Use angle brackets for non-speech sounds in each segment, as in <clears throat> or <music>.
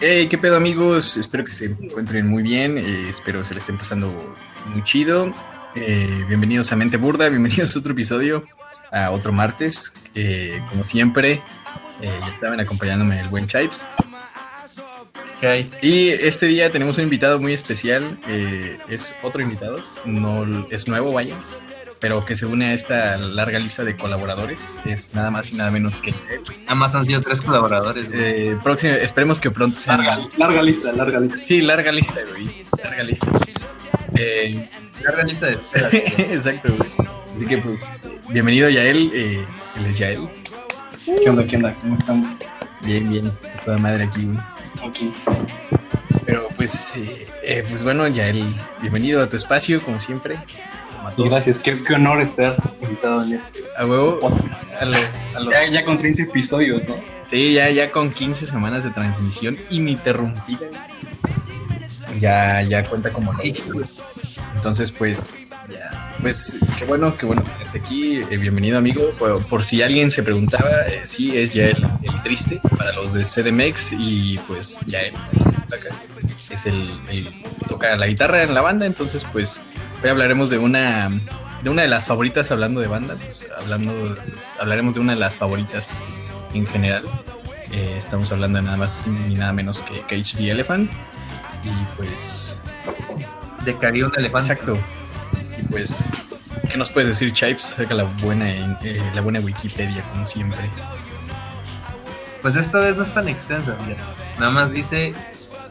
Hey, qué pedo amigos, espero que se encuentren muy bien, eh, espero se le estén pasando muy chido. Eh, bienvenidos a Mente Burda, bienvenidos a otro episodio, a otro martes, eh, como siempre, eh, ya saben, acompañándome el buen Chipes. Okay. Y este día tenemos un invitado muy especial, eh, es otro invitado, no es nuevo, vaya, pero que se une a esta larga lista de colaboradores, es nada más y nada menos que... Nada más han sido tres colaboradores. Eh, próximo, esperemos que pronto sea... Larga, larga lista, larga lista. Sí, larga lista, güey, larga lista. Eh, Larga lista de espera. <laughs> Exacto, güey. Así que pues, bienvenido Yael, eh, él es Yael. ¿Qué onda, qué onda? ¿Cómo estamos? Bien, bien, toda madre aquí, güey. Aquí. Pero pues, eh, eh, pues bueno, Yael, bienvenido a tu espacio, como siempre. A todos. gracias, qué, qué honor estar invitado en este A huevo, a lo- a los- Ya, ya con 30 episodios, ¿no? Sí, ya, ya con 15 semanas de transmisión ininterrumpida. Ya, ya cuenta como Sí. Entonces, pues, ya, pues, qué bueno, qué bueno tenerte aquí. Eh, bienvenido, amigo. Por, por si alguien se preguntaba, eh, sí, es ya el, el triste para los de CDMX y pues ya él es el, el- toca la guitarra en la banda. Entonces, pues, hoy hablaremos de una de una de las favoritas hablando de banda. Pues, hablando, pues, hablaremos de una de las favoritas en general. Eh, estamos hablando de nada más ni nada menos que Cage the Elephant. Y pues, De Cari un elefante. exacto. Y pues, ¿qué nos puedes decir, Chipes? Saca la buena, eh, la buena Wikipedia, como siempre. Pues esta vez no es tan extensa, mira. Nada más dice,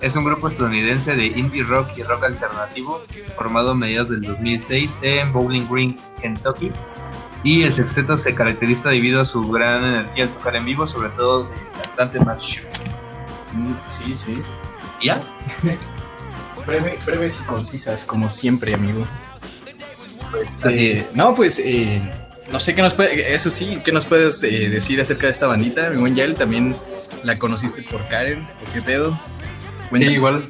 es un grupo estadounidense de indie rock y rock alternativo formado a mediados del 2006 en Bowling Green, Kentucky. Y el sexteto se caracteriza debido a su gran energía al tocar en vivo, sobre todo del cantante Matt Shue. sí, sí. ¿Y ¿Ya? <laughs> Breve- breves y concisas, como siempre, amigo. Pues, eh, no, pues, eh, no sé qué nos puede, eso sí, ¿qué nos puedes eh, decir acerca de esta bandita? Mi buen Yael, también la conociste por Karen, ¿por qué pedo? Sí, Cuéntanos igual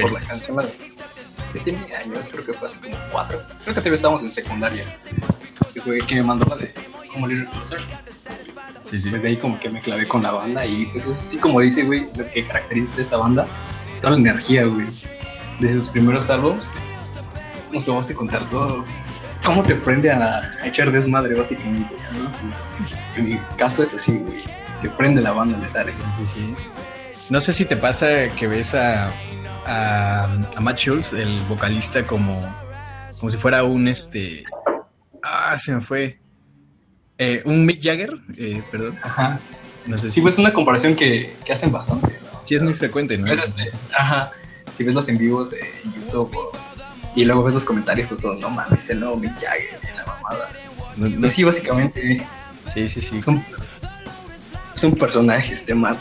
por la canción. de- que tiene años, creo que fue hace como cuatro. Creo que todavía estábamos en secundaria. Que fue que me mandó la de como Little Closer. Sí, sí. Desde ahí como que me clavé con la banda y pues es así como dice, güey, lo que caracteriza a esta banda es toda la energía, güey. De sus primeros álbumes nos lo vas a contar todo. ¿Cómo te prende a, a echar desmadre, básicamente? ¿no? Sí. En mi caso es así, güey. Te prende la banda letal. Sí, sí. No sé si te pasa que ves a, a, a Matt Schultz, el vocalista, como, como si fuera un este. Ah, se me fue. Eh, un Mick Jagger, eh, perdón. Ajá. No sé Sí, si. pues es una comparación que, que hacen bastante, ¿no? sí es muy frecuente, ¿no? Este, ajá. Si ves los en vivos en YouTube o- y luego ves los comentarios, pues todos, no mames, el nuevo Mick Jagger, la mamada. No- no- Pues sí, básicamente sí, sí, sí. es un, es un personaje este Matt.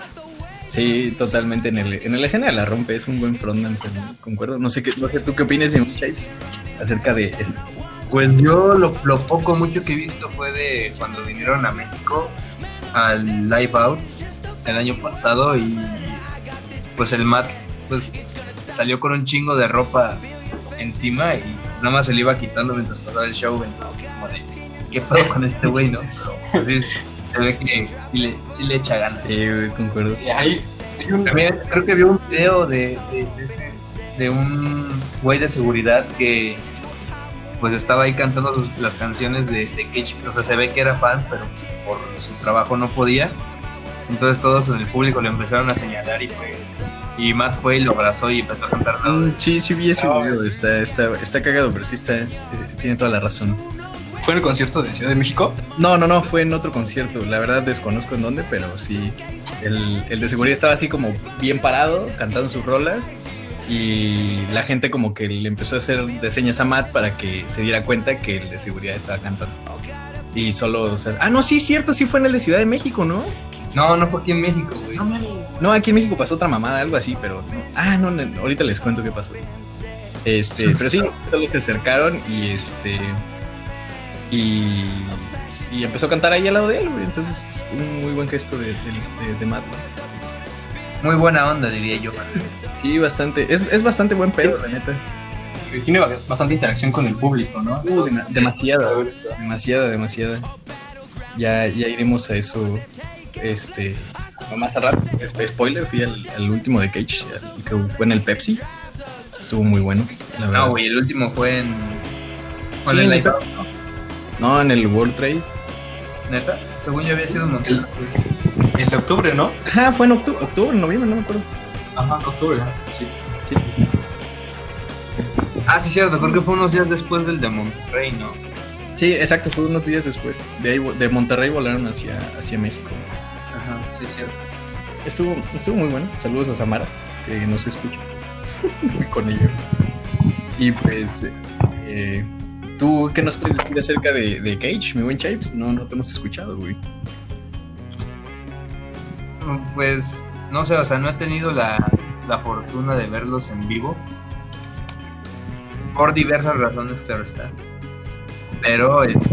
Sí, totalmente. En, el, en la escena de la rompe, es un buen frontman, con- concuerdo. No sé, qué, no sé tú qué opinas, mi Chase, acerca de eso. Pues yo lo, lo poco mucho que he visto fue de cuando vinieron a México al Live Out el año pasado y pues el Matt pues salió con un chingo de ropa encima y nada más se le iba quitando mientras pasaba el show. Entonces, como de, ¿qué pedo con este güey, no? Pero pues, se ve que sí le, sí le echa ganas. Sí, güey, concuerdo. Y También creo que vi un video de, de, de ese- de un güey de seguridad que pues estaba ahí cantando sus- las canciones de, de Cage, o sea, se ve que era fan, pero por su trabajo no podía. Entonces todos en el público le empezaron a señalar y fue, y Matt fue y lo abrazó y empezó a cantar. Mm, sí, sí vi ese video. Está, está, está cagado, pero sí está, es- eh, tiene toda la razón. Fue en el concierto de Ciudad de México. No, no, no, fue en otro concierto. La verdad desconozco en dónde, pero sí. El, el de seguridad estaba así como bien parado, cantando sus rolas. Y la gente como que le empezó a hacer de señas a Matt para que se diera cuenta que el de seguridad estaba cantando. Y solo, o sea, ah, no, sí, cierto, sí fue en el de Ciudad de México, ¿no? No, no fue aquí en México, güey. No, aquí en México pasó otra mamada, algo así, pero no. Ah, no, no, ahorita les cuento qué pasó. Este, pero sí, todos <laughs> se acercaron y este. Y, y empezó a cantar ahí al lado de él, güey. Entonces, un muy buen gesto de, de, de- de Matt. Muy buena onda, diría yo. Sí, bastante. Es, es bastante buen pedo, la neta. Tiene bastante interacción con el público, ¿no? Uh, dema- demasiada. Demasiada, demasiada. Ya, ya iremos a eso. Este. más al rato, sp- spoiler, fui al, al último de Cage, al que fue en el Pepsi. Estuvo muy bueno, la verdad. No, güey, el último fue en. Fue Sí, en el live out, No, en el World Trade. neta. Según yo había sido montón. El, el octubre, ¿no? Ajá, fue en octubre, octubre, noviembre, no me acuerdo. Ajá, octubre. Sí. Ah, sí, cierto, creo que fue unos días después del de Monterrey, ¿no? Sí, exacto, fue unos días después. De, ahí, de Monterrey volaron hacia, hacia México. Ajá, sí, cierto. Estuvo, estuvo muy bueno. Saludos a Samara, que no se escucha. Fui <laughs> con ella. Y pues, eh, ¿tú qué nos puedes decir acerca de, de Cage, mi buen Chapes? No, no te hemos escuchado, güey. Pues, no sé, o sea, no he tenido la, la fortuna de verlos en vivo. Por diversas razones, claro está. Pero, este,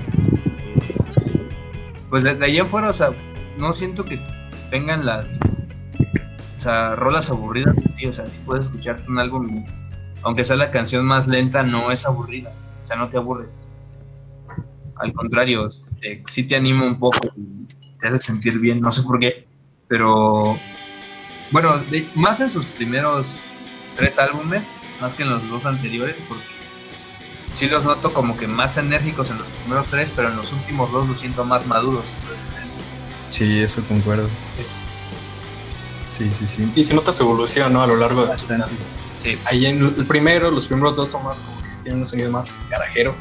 pues desde allá afuera, o sea, no siento que tengan las, o sea, rolas aburridas. Sí, o sea, si puedes escucharte un álbum, aunque sea la canción más lenta, no es aburrida. O sea, no te aburre. Al contrario, este, sí te anima un poco y te hace sentir bien, no sé por qué. Pero, bueno, de- más en sus primeros tres álbumes, más que en los dos anteriores, porque sí los noto como que más enérgicos en los primeros tres, pero en los últimos dos los siento más maduros. Sí, eso concuerdo. Sí, sí, sí. Y se nota su evolución, ¿no? A lo largo de sus Bastante. álbumes. Sí, Ahí en el primero, los primeros dos son más como que tienen un sonido más garajero.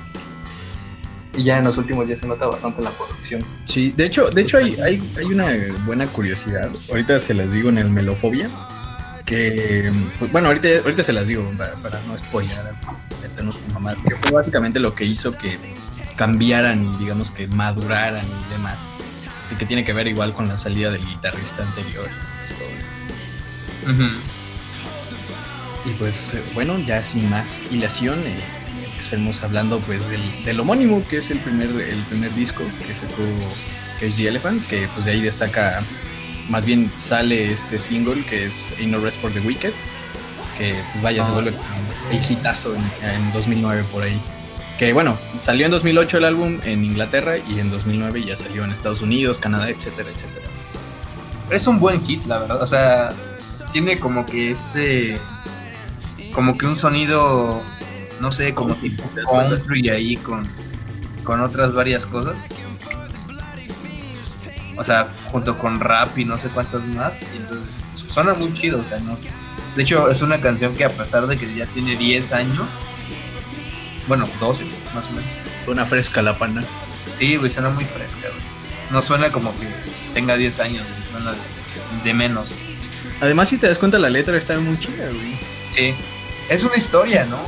Y ya en los últimos ya se nota bastante la producción. Sí, de hecho, de hecho hay, hay, hay una buena curiosidad. Ahorita se las digo en el Melofobia. Que, pues, bueno, ahorita, ahorita se las digo para, para no spoiler, meternos mamás, que fue básicamente lo que hizo que cambiaran y digamos que maduraran y demás. Y que tiene que ver igual con la salida del guitarrista anterior pues, todo eso. Ujú. Y pues eh, bueno, ya sin más hilación, eh, empecemos hablando pues del, del homónimo, que es el primer, el primer disco que sacó Cage the Elephant, que pues de ahí destaca, más bien sale este single que es Ain't No Rest for the Wicked, que pues vaya, se Ah. vuelve el hitazo en, en 2009 por ahí. Que bueno, salió en 2008 el álbum en Inglaterra y en 2009 ya salió en Estados Unidos, Canadá, etcétera, etcétera. es un buen kit, la verdad. O sea, tiene como que este. Como que un sonido. No sé, como tipo country ahí con. Con otras varias cosas. O sea, junto con rap y no sé cuántas más. Y entonces suena muy chido, o sea, no. De hecho, es una canción que a pesar de que ya tiene 10 años. Bueno, 12, más o menos. Una fresca la pana. Sí, güey, suena muy fresca, güey. No suena como que tenga 10 años, güey, suena de, de menos. Además, si te das cuenta, la letra está muy chida, güey. Sí. Es una historia, ¿no?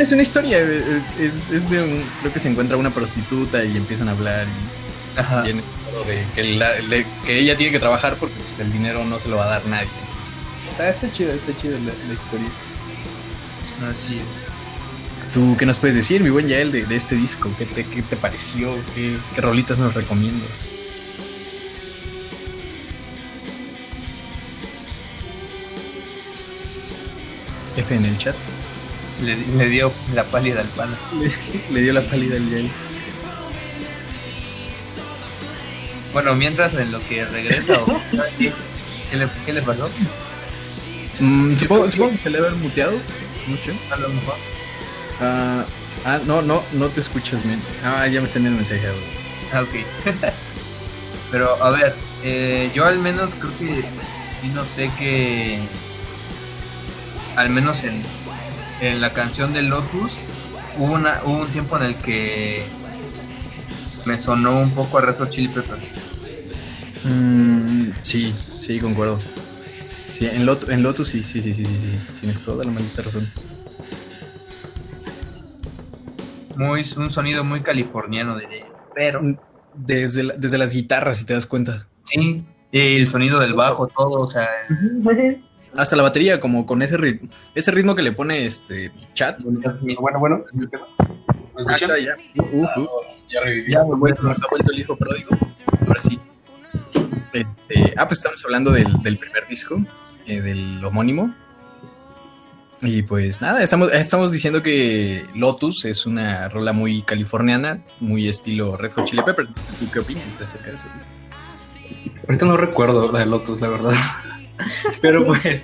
Es una historia, eh, es, es de un, creo que se encuentra una prostituta y empiezan a hablar y Ajá. tiene de que, la- le- que ella tiene que trabajar porque pues, el dinero no se lo va a dar nadie. Entonces, está, está chida, está chida la, la historia. Así es. ¿Tú qué nos puedes decir, mi buen Yael, de, de este disco? ¿Qué te, qué te pareció? ¿Qué, qué rolitas nos recomiendas? F en el chat. Le, le dio la pálida al pana. Le, le dio la pálida al Yael. Bueno, mientras en lo que regresa o <laughs> ¿qué, qué le, qué le pasó? Mm, supongo, supongo que se le haber muteado. No sé. A lo mejor. Ah, ah, no, no, no te escuchas bien. Ah, ya me están enviando mensaje. güey. Ah, ok. <laughs> Pero a ver, eh, yo al menos creo que sí noté que al menos en, en la canción de Lotus hubo, una, hubo un tiempo en el que me sonó un poco a Red Hot Chili Peppers. Mm, sí, sí, concuerdo. Sí, en, Lot- en Lotus sí, sí, sí, sí, sí, sí. Tienes toda la maldita razón. Muy, un sonido muy californiano, diría yo. Pero Mm. Desde, la- desde las guitarras, si te das cuenta. sí, y el sonido del bajo, todo, o sea, Hasta la batería, como con ese ritmo, ese ritmo que le pone este chat. Bueno, bueno, ¿el tema? ¿Me Ah, escuchan? está, ya. Uf, uf. Ya reviví. ya, Ha vuelto, ha vuelto el hijo pródigo. Ahora sí. Este, ah, pues estamos hablando del, del primer disco, eh, del homónimo. Y pues nada, estamos, estamos diciendo que Lotus es una rola muy californiana, muy estilo Red Hot Chili Peppers. ¿Tú qué opinas acerca de eso? Ahorita no recuerdo la de Lotus, la verdad. Pero pues.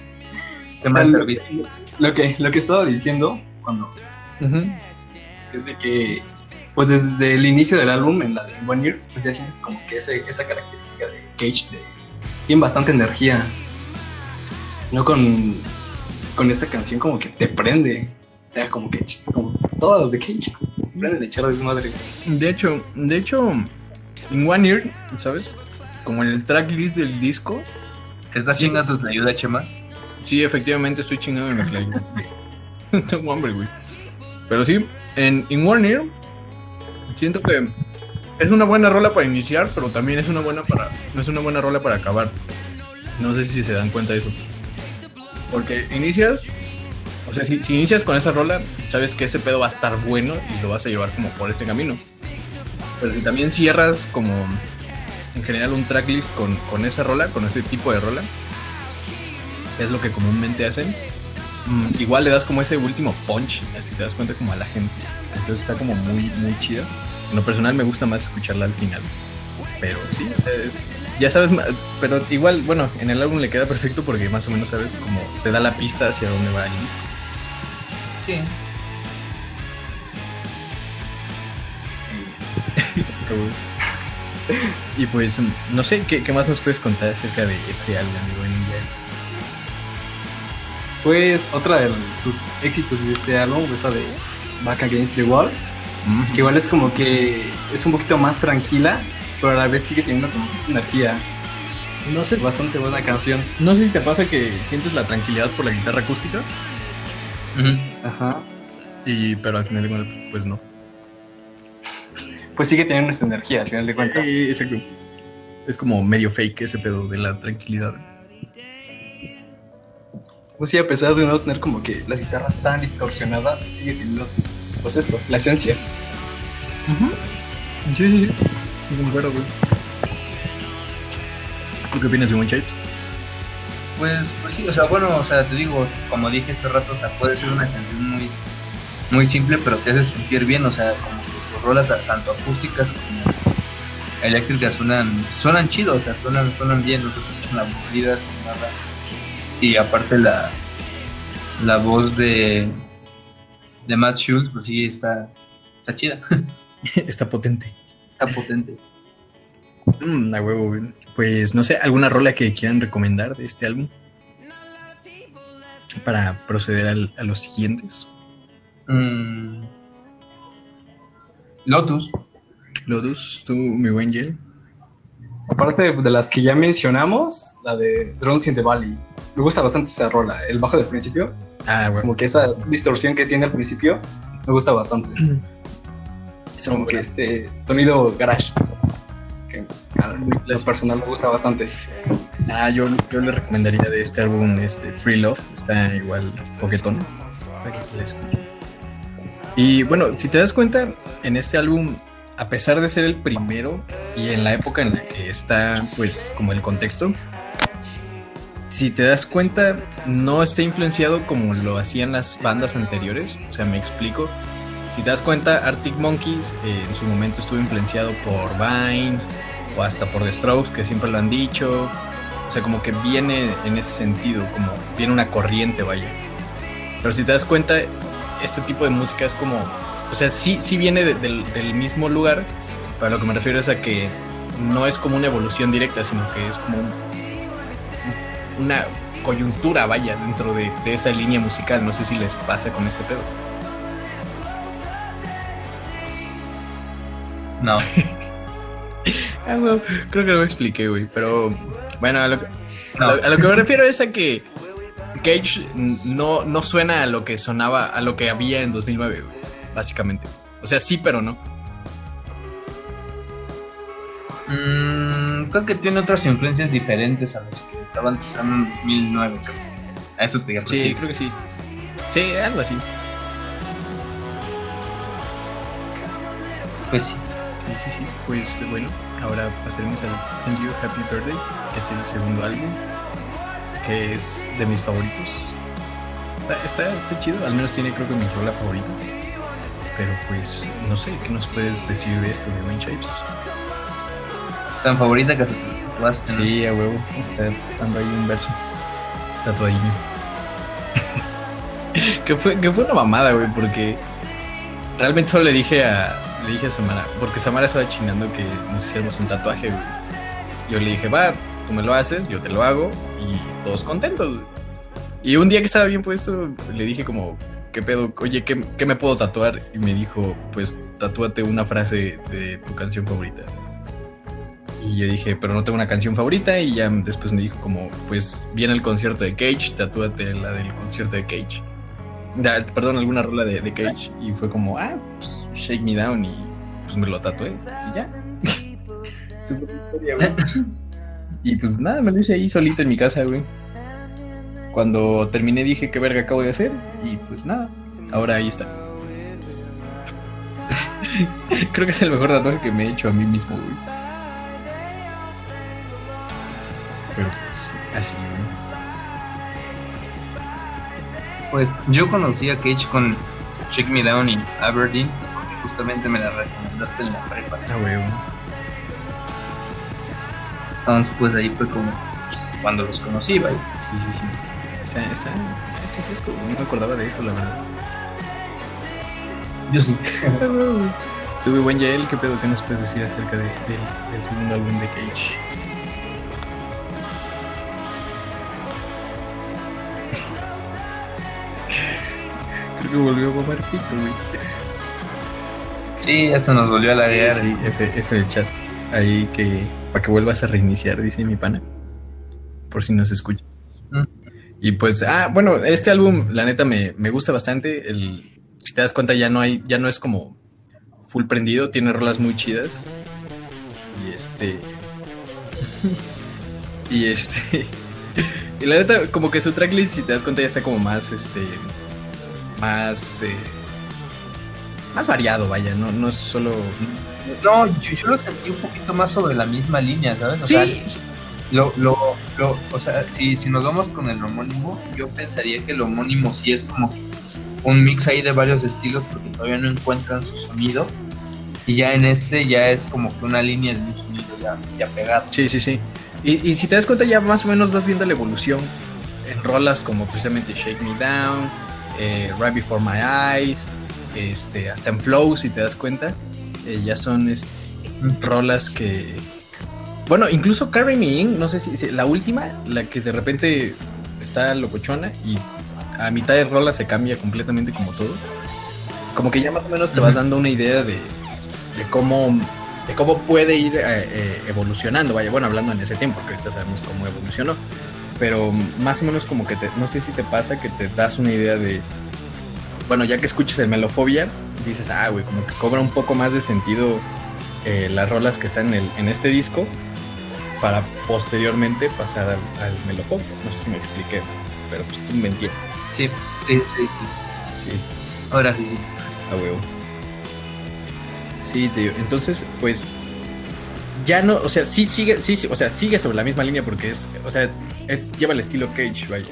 ¿Qué más lo, servicio? lo que, lo que estaba diciendo cuando. Es de que. Pues desde el inicio del álbum, en la de One Year, pues ya sientes como que ese, esa característica de Cage de. Tiene bastante energía. No con. Con esta canción como que te prende. O sea, como que. Como todas las de Cage. Prenden de echar de madre. De hecho, de hecho, en One Year, ¿sabes? Como en el tracklist del disco, ¿Te estás Sí. chingando tu ayuda, Chema? sí, efectivamente estoy chingado en la <laughs> clave. Tengo hambre, güey. Pero sí, en In Year, siento que es una buena rola para iniciar, pero también es una buena para no es una buena rola para acabar. No sé si se dan cuenta de eso. Porque inicias, o sea, si, si inicias con esa rola, sabes que ese pedo va a estar bueno y lo vas a llevar como por este camino. Pero si también cierras como en general un tracklist con, con esa rola, con ese tipo de rola, es lo que comúnmente hacen, mm, igual le das como ese último punch, así te das cuenta como a la gente. Entonces está como muy, muy chida. En lo personal me gusta más escucharla al final. Pero sí, o sea, es- ya sabes más, pero igual, bueno, en el álbum le queda perfecto porque más o menos sabes como te da la pista hacia dónde va el disco. Sí. <laughs> <laughs> Y pues, no sé, ¿qué, qué más nos puedes contar acerca de este álbum, amigo Ninja? Pues otra de sus éxitos de este álbum, esta de Back Against the Wall, que igual es como que es un poquito más tranquila, pero a la vez sigue teniendo como que esa energía. No sé, Bastante buena canción. no sé si te pasa que sientes la tranquilidad por la guitarra acústica, Ajá. y, pero al final de pues no. Pues sigue teniendo esa energía al final de cuentas. Eh, exacto. Es como medio fake ese pedo de la tranquilidad. Pues sí, a pesar de no tener como que las guitarras tan distorsionadas, sigue teniendo, pues esto, la esencia. Sí, sí, sí. Me concuerdo, güey. ¿Tú qué opinas de Shapes? Pues, pues sí, o sea, bueno, o sea, te digo, como dije hace rato, o sea, puede ser una canción muy, muy simple, pero te hace sentir bien, o sea, como sus rolas ta- tanto acústicas como eléctricas suenan, suenan chidos, o sea, suenan, suenan bien, no se escuchan aburridas nada. Y aparte la, la voz de, de Matt Schultz, pues sí, está, está chida, <laughs> Está potente. está potente. Mm, a huevo, güey. Pues no sé, ¿alguna rola que quieran recomendar de este álbum? Para proceder al- a los siguientes. Mm. Lotus. Lotus, tú, mi buen Jel. Aparte de las que ya mencionamos, la de Drones in the Valley. Me gusta bastante esa rola. El bajo del principio, Ah, güey. como que esa distorsión que tiene al principio, me gusta bastante. <clears throat> Está Como muy que buena. este sonido garage. Que a lo personal me gusta bastante. Ah, yo, yo le recomendaría de este álbum este, Free Love. Está igual coquetón. Para que se le escuche. Y bueno, si te das cuenta, en este álbum, a pesar de ser el primero y en la época en la que está, pues, como el contexto, si te das cuenta, no está influenciado como lo hacían las bandas anteriores. O sea, me explico. Si te das cuenta, Arctic Monkeys eh, en su momento estuvo influenciado por Vines o hasta por The Strokes, que siempre lo han dicho. O sea, como que viene en ese sentido, como viene una corriente, vaya. Pero si te das cuenta, este tipo de música es como, o sea, sí, sí viene de- del, del mismo lugar, pero lo que me refiero es a que no es como una evolución directa, sino que es como un- una coyuntura, vaya, dentro de, de esa línea musical. No sé si les pasa con este pedo. No. <laughs> Ah, creo que lo expliqué, güey, pero bueno, a lo, que- No. a lo- a lo que me refiero es a que Cage no, no suena a lo que sonaba, a lo que había en 2009, güey, básicamente. O sea, sí, pero no. Mm, creo que tiene otras influencias diferentes a las que estaban en 2009. creo. A eso te Sí, refieres. creo que sí. Sí, algo así. Pues sí. Sí, sí, sí. Pues bueno, ahora pasaremos al Thank You Happy Birthday, que es el segundo álbum, que es de mis favoritos. Está, está, está chido, al menos tiene creo que mi rola favorita. Pero pues, no sé, ¿qué nos puedes decir de esto de Wayne Shapes? Tan favorita que ¿no? Sí, a huevo. Está dando ahí un verso. Tatuadillo. <laughs> que, fue, que fue una mamada, güey, porque realmente solo le dije a. Le dije a Samara, porque Samara estaba chingando que nos hiciéramos un tatuaje, güey. Yo le dije, va, tú me lo haces, yo te lo hago, y todos contentos. Y un día que estaba bien puesto, le dije como, ¿qué pedo? Oye, ¿qué, qué me puedo tatuar? Y me dijo, pues tatúate una frase de tu canción favorita. Y yo dije, pero no tengo una canción favorita. Y ya después me dijo como, pues viene el concierto de Cage, tatúate la del concierto de Cage. Perdón, alguna rola de, de Cage. Y fue como, ah, pues Shake Me Down. Y pues me lo tatué. Y ya. <laughs> <laughs> Y pues nada, me lo hice ahí solito en mi casa, güey. Cuando terminé dije, ¿qué verga acabo de hacer? Y pues nada, ahora ahí está. <laughs> Creo que es el mejor tatuaje que me he hecho a mí mismo, güey. Pero pues, así, güey. Pues yo conocí a Cage con Shake Me Down y Aberdeen, porque justamente me la recomendaste en la prepa. Ah, güey. Entonces, pues ahí fue como cuando los conocí, ¿vale? Sí, sí, sí. Está, está, qué fresco. No me acordaba de eso, la verdad. Yo sí. <laughs> Tuve buen Yael, ¿qué pedo? ¿Qué nos puedes decir acerca de- del- del segundo álbum de Cage? <laughs> Creo que volvió a comer pito, güey. Sí, ya se nos volvió a laguear. Sí, F, F el chat. Ahí que. Para que vuelvas a reiniciar, dice mi pana. Por si nos escucha. Mm. Y pues, ah, bueno, este álbum, la neta, me, me gusta bastante. El, si te das cuenta, ya no hay, ya no es como full prendido, tiene rolas muy chidas. Y este. y este. <laughs> y la neta, como que su tracklist, si te das cuenta, ya está como más, este. Más. eh, más variado, vaya, no, no es solo. No, yo, yo lo sentí un poquito más sobre la misma línea, ¿sabes? O sea, Sí, lo, lo, lo, o sea, si, si nos vamos con el homónimo, yo pensaría que el homónimo sí es como un mix ahí de varios estilos porque todavía no encuentran su sonido. Y ya en este ya es como que una línea de un sonido ya, ya pegado. Sí, sí, sí. Y, y si te das cuenta, ya más o menos vas viendo la evolución en rolas como precisamente Shake Me Down, eh, Right Before My Eyes, este, hasta en Flow, si te das cuenta, eh, ya son este, rolas que. Bueno, incluso Carry Me In, no sé si, si- la última, la que de repente está locochona y a mitad de rola se cambia completamente como todo. Como que ya más o menos te vas dando una idea de, de cómo de cómo puede ir eh, eh, evolucionando. Vaya, bueno, hablando en ese tiempo, porque ahorita sabemos cómo evolucionó. Pero más o menos como que te, no sé si te pasa que te das una idea de, bueno, ya que escuches el Melofobia, dices, ah, güey, como que cobra un poco más de sentido eh, las rolas que están en, el- en este disco para posteriormente pasar al, al Melofobia. No sé si me expliqué, pero pues tú me entiendes. Sí, sí, sí. sí. Sí, Ahora sí, sí. a huevo. Sí, tío. Entonces, pues ya no, o sea, sí sigue, sí, sí, o sea, sigue sobre la misma línea porque es, o sea, es- lleva el estilo Cage, vaya.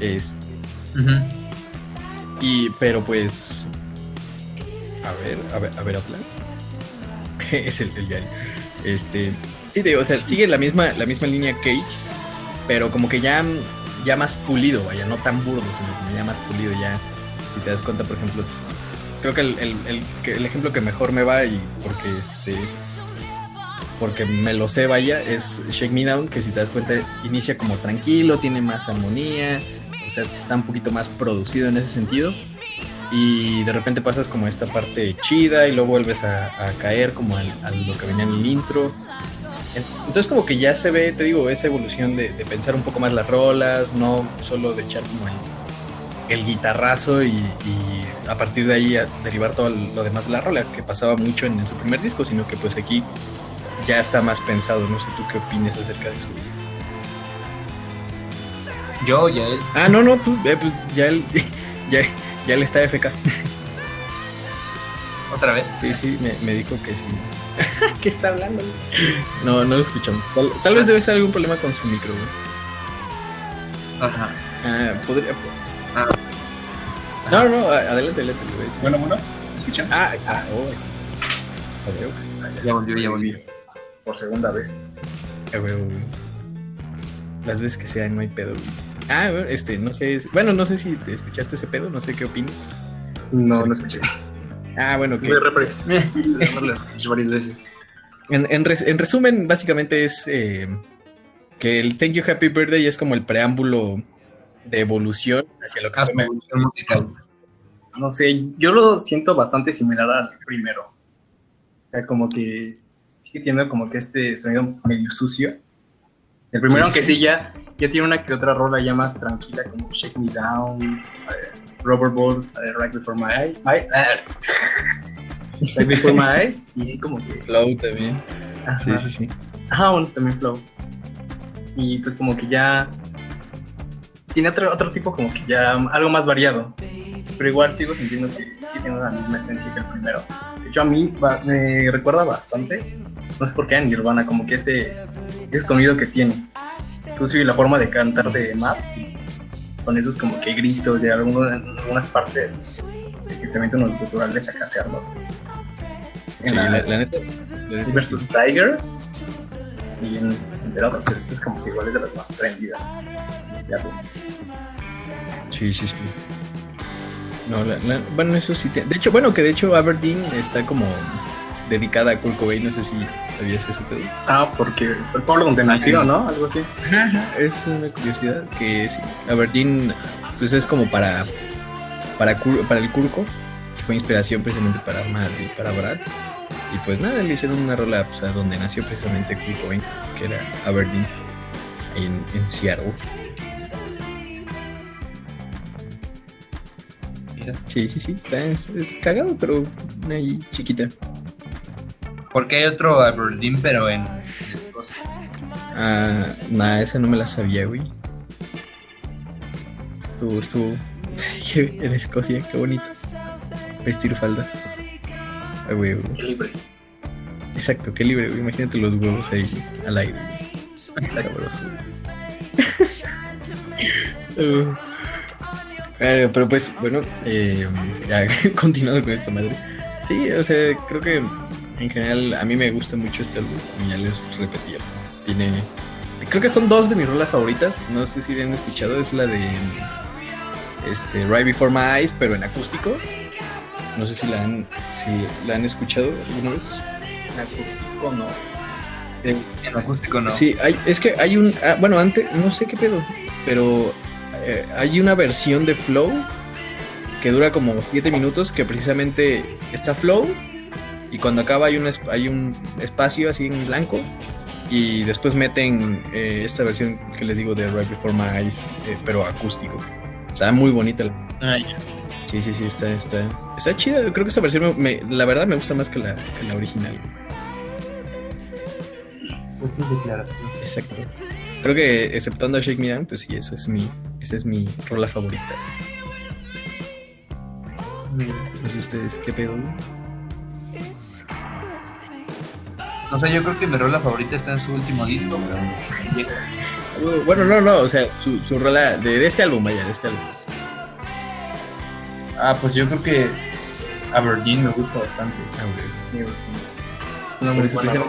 Este, Ujú. y, pero pues, a ver, a ver, a ver, habla. <laughs> es el, el Yari. Este, sí, digo, o sea, sigue la misma, la misma línea Cage, pero como que ya, ya más pulido, vaya, no tan burdo, sino como ya más pulido, ya, si te das cuenta, por ejemplo, creo que el, el, el, el ejemplo que mejor me va y porque este porque me lo sé vaya es Shake Me Down que si te das cuenta inicia como tranquilo tiene más armonía o sea está un poquito más producido en ese sentido y de repente pasas como esta parte chida y luego vuelves a, a caer como al- a lo que venía en el intro En- entonces como que ya se ve te digo esa evolución de, de pensar un poco más las rolas no solo de echar como el, el guitarrazo y, y a partir de ahí a derivar todo lo demás de la rola, que pasaba mucho en, su primer disco, sino que pues aquí ya está más pensado. No sé tú qué opinas acerca de eso. Yo, ya él. Ah, no, no, tú, eh, pues ya él, <laughs> ya, ya él está FK. Otra vez. Sí, sí, me, me dijo que sí. <laughs> ¿Qué está hablando? No, no lo escuchamos. Tal, tal vez debe ser algún problema con su micro, güey. Ajá. Ah, podría. Ah. No, no, adelante, adelante. le voy a decir. Bueno, bueno, ¿me escuchan? Ah, ah, oh. Ya volvió, ya volvió. Por segunda vez. A huevo, güey. Las veces que sean, no hay pedo, güey. Ah, bueno, este, no sé. Bueno, no sé si te escuchaste ese pedo, no sé qué opinas. No, no escuché. Ah, bueno, que. <laughs> Escuché varias veces. En, en res- en resumen, básicamente es eh, que el Thank You Happy Birthday es como el preámbulo de evolución hacia lo que Ah, fue su evolución musical. No sé, yo lo siento bastante similar al primero. O sea, como que sigue teniendo como que este sonido medio sucio. El primero, Sí, aunque sí. sí ya, ya tiene una que otra rola ya más tranquila, como Shake Me Down, eh, Rubber Ball, eh, Right Before My Eyes, Ay, ah, Right Before My Eyes, y sí como que... Flow también. ajá. Sí, sí, sí. Ajá, bueno, también Flow. Y pues como que ya tiene otro, otro tipo como que ya algo más variado. Pero igual sigo sintiendo que sí tiene la misma esencia que el primero. De hecho, a mí va- me recuerda bastante, no sé por qué a Nirvana, como que ese, ese sonido que tiene. Inclusive la forma de cantar de Matt, con esos como que gritos de algunos, en algunas partes, que se meten unos culturales a casearlo. Sí, la, la neta. la neta, sí. Tiger y en, entre otras que es como que igual es de las más prendidas de este álbum. Sí, sí, sí. No, la- bueno, eso sí. te- de hecho, bueno, que de hecho Aberdeen está como dedicada a Kurt Cobain. No sé si sabías ese pedo. Ah, porque el pueblo donde nació, ¿no? Algo así. Es una curiosidad que sí, Aberdeen pues es como para para, para el Kurko, que fue inspiración precisamente para Matt y para Brad. Y pues nada, le hicieron una rola pues, a donde nació precisamente Kurt Cobain, que era Aberdeen, ahí en, en Seattle. Sí, sí, sí, está, es, es cagado, pero ahí chiquita. Porque hay otro Aberdeen, pero en, en Escocia. Ah, nada, esa no me la sabía, güey. Estuvo, estuvo <laughs> en Escocia, qué bonito. Vestir faldas. Ah, güey, güey. Qué libre. Exacto, qué libre, güey. Imagínate los huevos ahí al aire. güey. Sabroso. <laughs> Eh, pero pues, bueno, eh, ya <laughs> continuando con esta madre. Sí, o sea, creo que en general a mí me gusta mucho este álbum. Y ya les repetía, pues, tiene. Creo que son dos de mis rolas favoritas. No sé si han escuchado. Es la de. Este, Right Before My Eyes, pero en acústico. No sé si la han, si la han escuchado alguna vez. En acústico, no. En acústico no. Sí, hay, es que hay un. ah, bueno, antes, no sé qué pedo, pero eh, hay una versión de Flow que dura como 7 minutos que precisamente está Flow y cuando acaba hay un, hay un espacio así en blanco y después meten eh, esta versión que les digo de Right Before My Eyes, eh, pero acústico. Está muy bonita. la- Ah, ya. Sí, sí, sí, está, está, está chida. Creo que esa versión, me- me- la verdad, me gusta más que la, que la original. Exacto. Creo que exceptuando a Shake Me Down, pues sí, eso es mi, esa es mi rola favorita. No sé ustedes qué pedo. No sé, yo creo que mi rola favorita está en su último disco, pero Uh, Bueno, no, no, o sea, su, su rola de, de este álbum, vaya, de este álbum. Ah, pues yo creo que Aberdeen me gusta bastante. Ah, güey. Es una Por muy eso, buena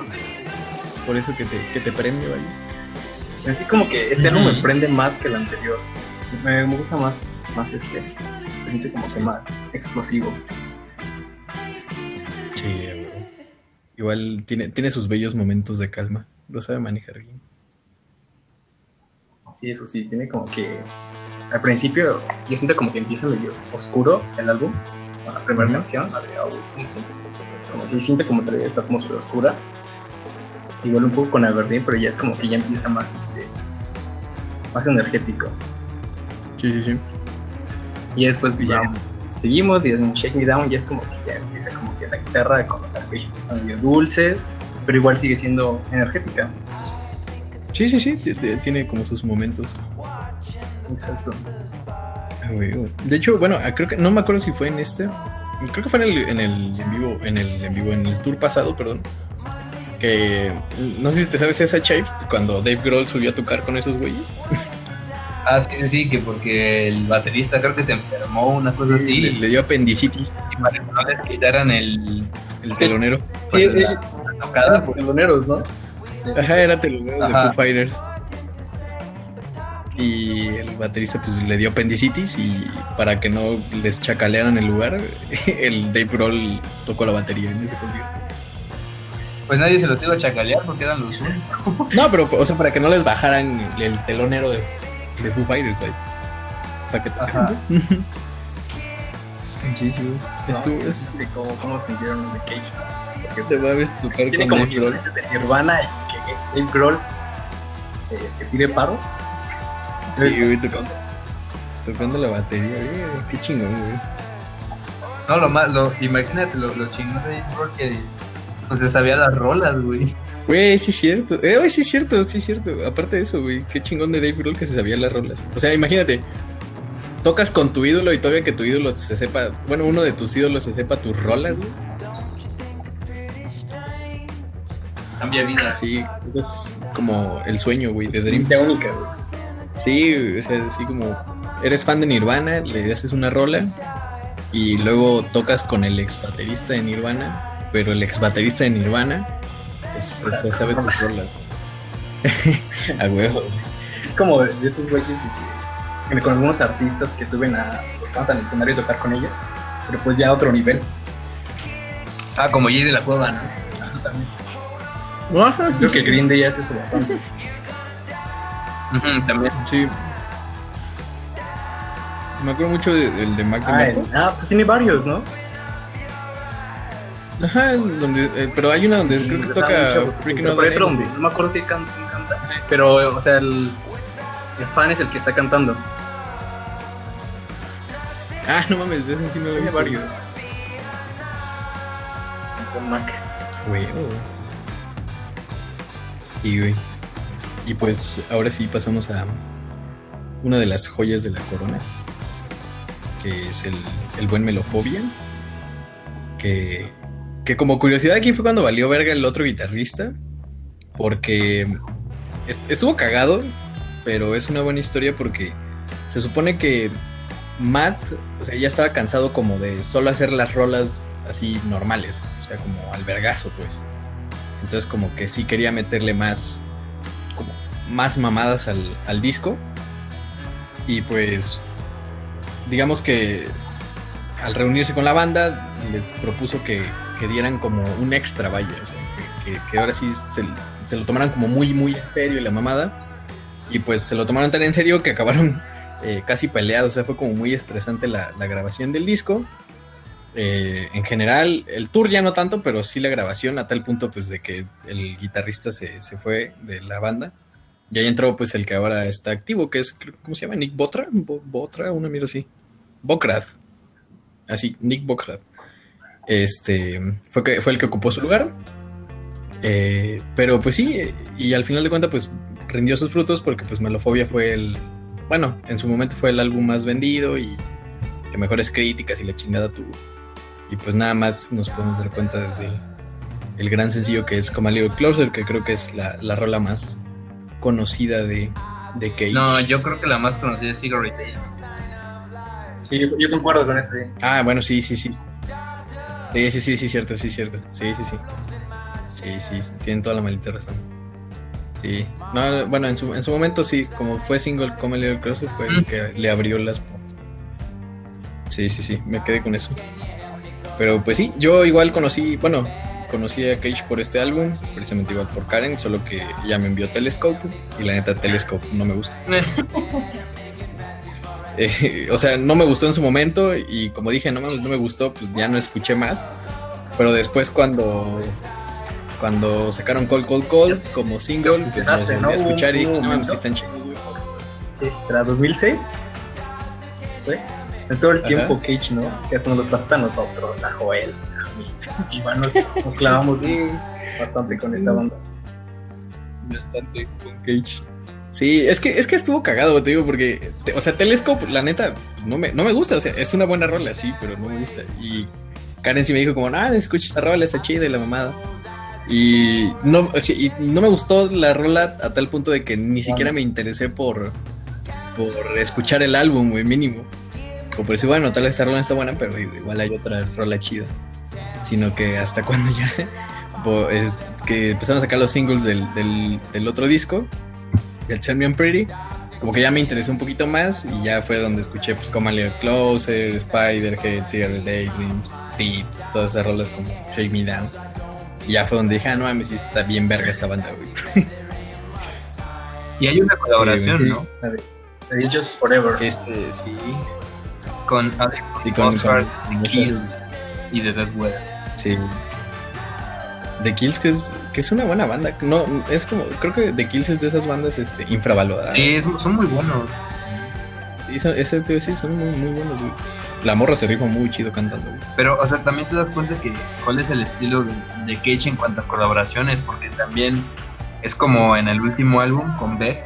por eso que te, que te prende, vaya. Así como que este álbum me Ujú. prende más que el anterior. Me, me gusta más, más este. Se siente como que más explosivo. Igual tiene, tiene sus bellos momentos de calma. Lo sabe manejar bien. Sí, eso sí, tiene como que. Al principio, yo siento como que empieza medio oscuro el álbum. Con la primera canción, la de Something. Como que siente como trae esta atmósfera oscura. Igual un poco con Aberdeen, pero ya es como que ya empieza más este. Más energético. Sí, sí, sí. Y después ya seguimos y en Shake Me Down ya es como que ya empieza como que la guitarra con los arpegios medio dulces, pero igual sigue siendo energética. Sí, sí, sí. Tiene como sus momentos. Exacto. Ah. De hecho, bueno, ah, creo que no me acuerdo si fue en este. Creo que fue en el, en el en vivo, en el en vivo, en el tour pasado, perdón. Que no sé si te sabes esa Chives cuando Dave Grohl subió a tocar con esos güeyes. Ah, sí, sí, sí, que porque el baterista creo que se enfermó, una cosa así, le, le dio apendicitis y para que no les quitaran el... el telonero. Sí, la, la tocada, los teloneros, ¿no? Ajá, era telonero de. Foo Fighters. Y el baterista pues le dio apendicitis y para que no les chacalearan el lugar, <laughs> el Dave Grohl tocó la batería en ese concierto. Pues nadie se los iba a chacalear porque eran los únicos. No, pero o sea, para que no les bajaran el telonero de, de Foo Fighters, güey. Para que Ajá. Sí, sí, No, Estuvo- sí, es- sí, ¿Cómo, cómo sintieron los de Cage? Porque te va a tocar tiene con como influencias de Nirvana y que Dave Grohl eh, que tire paro. Sí, güey, tocando, tocando la batería, güey. Qué chingón, güey. No, lo más, lo, imagínate lo, lo chingón de Dave Grohl que pues se sabía las rolas, güey. Güey, sí es cierto. Eh, güey, sí es cierto, sí es cierto. Aparte de eso, güey, qué chingón de Dave Grohl que se sabía las rolas. O sea, imagínate, tocas con tu ídolo y todavía que tu ídolo se sepa, bueno, uno de tus ídolos se sepa tus rolas, güey. Cambia vida. Sí, es como el sueño, güey, de Dream. Única, güey. Sí, o sea, así como eres fan de Nirvana, le haces una rola y luego tocas con el ex baterista de Nirvana, pero el ex baterista de Nirvana pues, o sea, sabe tus <laughs> rolas. <laughs> A huevo. Es como de esos güeyes con algunos artistas que suben a los fans al escenario a tocar con ella, pero pues ya a otro nivel. Ah, como Jay de la Cueva, ¿no? Ajá, también. Creo que Green Day hace eso bastante. También. Sí. Me acuerdo mucho de- del de Mac de Ah, el- ah, pues tiene varios, ¿no? Ajá, donde, eh, pero hay una donde creo que toca Freaking Out donde no me acuerdo qué canción canta. Pero, o sea, el, el fan es el que está cantando. Ah, no mames, eso sí me lo he visto. varios. Con Mac. Huevo. Sí, güey. Y pues ahora sí pasamos a una de las joyas de la corona, que es el, el buen Melofobia. Que, que como curiosidad aquí fue cuando valió verga el otro guitarrista, porque est- estuvo cagado, pero es una buena historia porque se supone que Matt, o sea, ya estaba cansado como de solo hacer las rolas así normales, o sea, como al vergazo, pues. Entonces como que sí quería meterle más, como más mamadas al, al disco. Y pues, digamos que al reunirse con la banda, les propuso que, que dieran como un extra, vaya, o sea, que, ahora sí se, lo tomaran como muy, muy en serio la mamada. Y pues se lo tomaron tan en serio que acabaron eh, casi peleados, o sea, fue como muy estresante la, grabación del disco. Eh, en general, el tour ya no tanto, pero sí la grabación a tal punto pues de que el guitarrista se, se fue de la banda. Y ahí entró pues el que ahora está activo, que es, ¿cómo se llama? Nick Botra, Bo- Botra, una mira así. Bokrad. Así, Nick Bokrad. Este, fue, que, fue el que ocupó su lugar. Eh, pero pues sí, y al final de cuentas pues rindió sus frutos porque pues Melofobia fue el, bueno, en su momento fue el álbum más vendido y que mejores críticas y la chingada tuvo. Y pues nada más nos podemos dar cuenta desde el, el gran sencillo que es Come a Little Closer, que creo que es la, la rola más conocida de, de Cage. No, yo creo que la más conocida es Cigarette. Sí, yo, yo concuerdo con ese. Ah, bueno, sí, sí, sí. Sí, sí, sí, sí, cierto, sí, cierto. Sí, sí, sí. Sí, sí, tienen toda la maldita razón. Sí. No, bueno, en su, en su momento sí, como fue single Come Little Closer, fue el Mm. que le abrió las puertas. Sí, sí, sí, me quedé con eso. Pero pues sí, yo igual conocí, bueno, conocí a Cage por este álbum, precisamente igual por Karen, solo que ya me envió Telescope y la neta Telescope no me gusta. <laughs> Eh, <laughs> o sea, no me gustó en su momento y como dije, no, no me gustó, pues ya no escuché más. Pero después cuando cuando sacaron Call Call Call como single, pues los volví a escuchar y no mames, están. ¿Será 2006? ¿Fue? En todo el Ajá. tiempo Cage, ¿no? Que hasta nos los pasa a nosotros, a Joel, a mí. Y bueno, nos, nos clavamos <laughs> bastante con esta banda. Bastante con Cage. Sí, es que, es que estuvo cagado, te digo, porque, te- o sea, Telescope, la neta, no me, no me gusta, o sea, es una buena rola, sí, pero no me gusta. Y Karen sí me dijo como, ah, escucha esta rola, está chida y la mamada. Y no, y no me gustó la rola a tal punto de que ni siquiera me interesé por, por escuchar el álbum, güey, mínimo. O por decir, bueno, tal vez esta rola está buena, pero igual hay otra rola chida. Sino que hasta <laughs> cuando ya es que empezaron a sacar los singles del, del otro disco, el Tell Me I'm Pretty, como que ya me interesó un poquito más y ya fue donde escuché pues Come a Little Closer, Spiderhead, Cigarette Daydreams, Teeth, todas esas rolas como Shake Me Down. Y ya fue donde dije, ah, no mames, sí está bien verga esta banda, güey. <laughs> Y hay una colaboración, Sí, ¿no? de, la de Just Forever. Este, sí. Con Alex Sí, con- Oscar, con- The Kills y The Dead Weather. Sí. The Kills, que es, que es una buena banda. No, es como, creo que The Kills es de esas bandas este, infravaloradas. Sí, es- son muy buenos. Sí, son, ese, decir, son muy, muy buenos, güey. La morra se rifa muy chido cantando, güey. Pero, o sea, también te das cuenta que cuál es el estilo de, de Cage en cuanto a colaboraciones, porque también es como en el último álbum con Beck.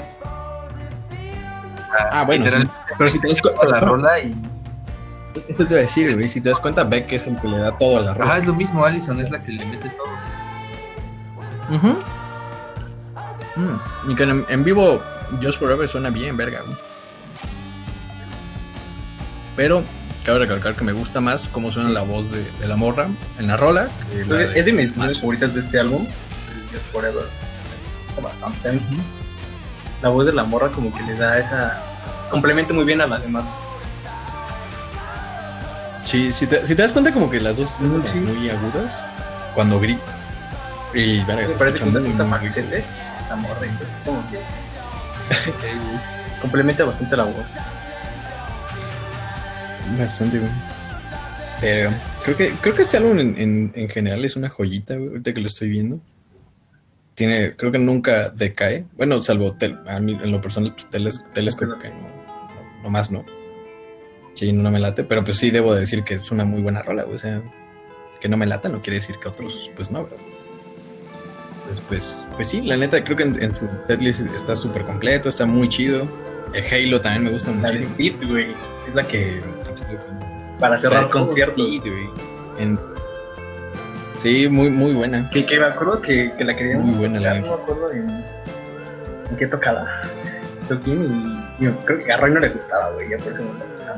Ah, bueno, literal, sí. Pero si te das toda la cuenta, rola y. eso te iba a decir, güey. Si te das cuenta, Beck es el que le da todo a la rola. Ajá, es lo mismo, Allison es la que le mete todo. Ujú. Mm, Y que en, en vivo, Just Forever suena bien, verga, güey. Pero cabe recalcar que me gusta más cómo suena la voz de, de la morra en la rola. que la Entonces, de- es de mis canciones favoritas de este álbum. Just Forever. Me gusta bastante. La voz de la morra como que le da esa... Complementa muy bien a las demás. Sí, si te, si te das cuenta como que las dos son Sí. muy agudas cuando grita. Y verga, Me parece que usa, usa falsete, la morra. Entonces como que... complementa bastante la voz. Bastante, güey. Pero creo que, creo que este álbum en, en, en general es una joyita, güey, ahorita que lo estoy viendo. Tiene, creo que nunca decae. Bueno, salvo tel- a mí en lo personal, pues, teles, Telescope, que no, no, no más no. Sí, no, me late, pero pues sí debo de decir que es una muy buena rola, güey. O sea, que no me lata no quiere decir que otros, pues no, ¿verdad? Entonces, pues, pues sí, la neta, creo que en, en su setlist está súper completo, está muy chido. El Halo también me gusta La de muchísimo. Beat, güey. Es la que... Para cerrar conciertos. Sí. En- Sí, muy, muy buena. Que, que me acuerdo que, que la queríamos Muy buena, la no me acuerdo en, en qué tocada. Toquín y, y creo que a Roy no le gustaba, güey, ya por eso no la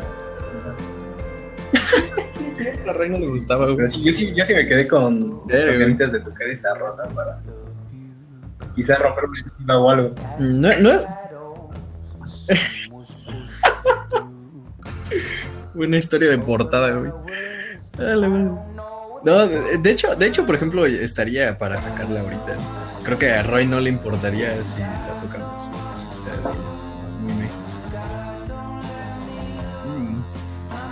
<laughs> sí, a Rey no le gustaba, güey. Pero sí, yo sí, yo sí me quedé con las ganitas de tocar esa rola para quizás romper una esquina o algo. No, no. Buena <laughs> historia de portada, güey. Madre. No, de hecho, de hecho, por ejemplo, estaría para sacarla ahorita. Creo que a Roy no le importaría si la tocamos.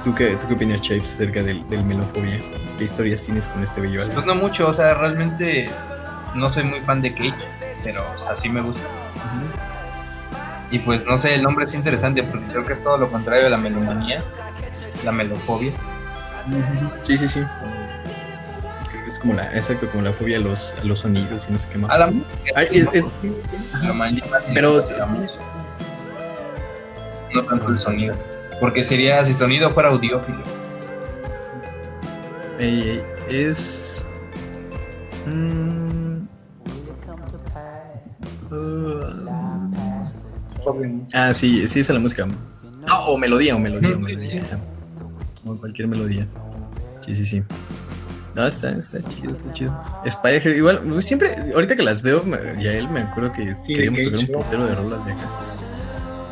¿Tú qué, ¿Tú qué opinas, Chapes, acerca del, del melofobia? ¿Qué historias tienes con este bello álbum? Pues no mucho, o sea, realmente no soy muy fan de Cage, pero o sea, sí me gusta. Y pues no sé, el nombre es interesante porque creo que es todo lo contrario a la melomanía, la melofobia. Sí, sí, sí. Creo que es como la, exacto, como la fobia a los, a los sonidos y no sé qué más. A la música, Ay, es- es- melomanía, Pero- no tanto el sonido, porque sería si sonido fuera audiófilo. eh, es. mm, uh, ah, sí, sí, es la música. Ah, o melodía, o melodía, o sí, melodía. O cualquier melodía. Sí, sí, sí. No, está, está chido, está chido. Spider igual, pues, siempre, ahorita que las veo, me- ya él me acuerdo que Sí, queríamos tocar un putero de rolas de acá.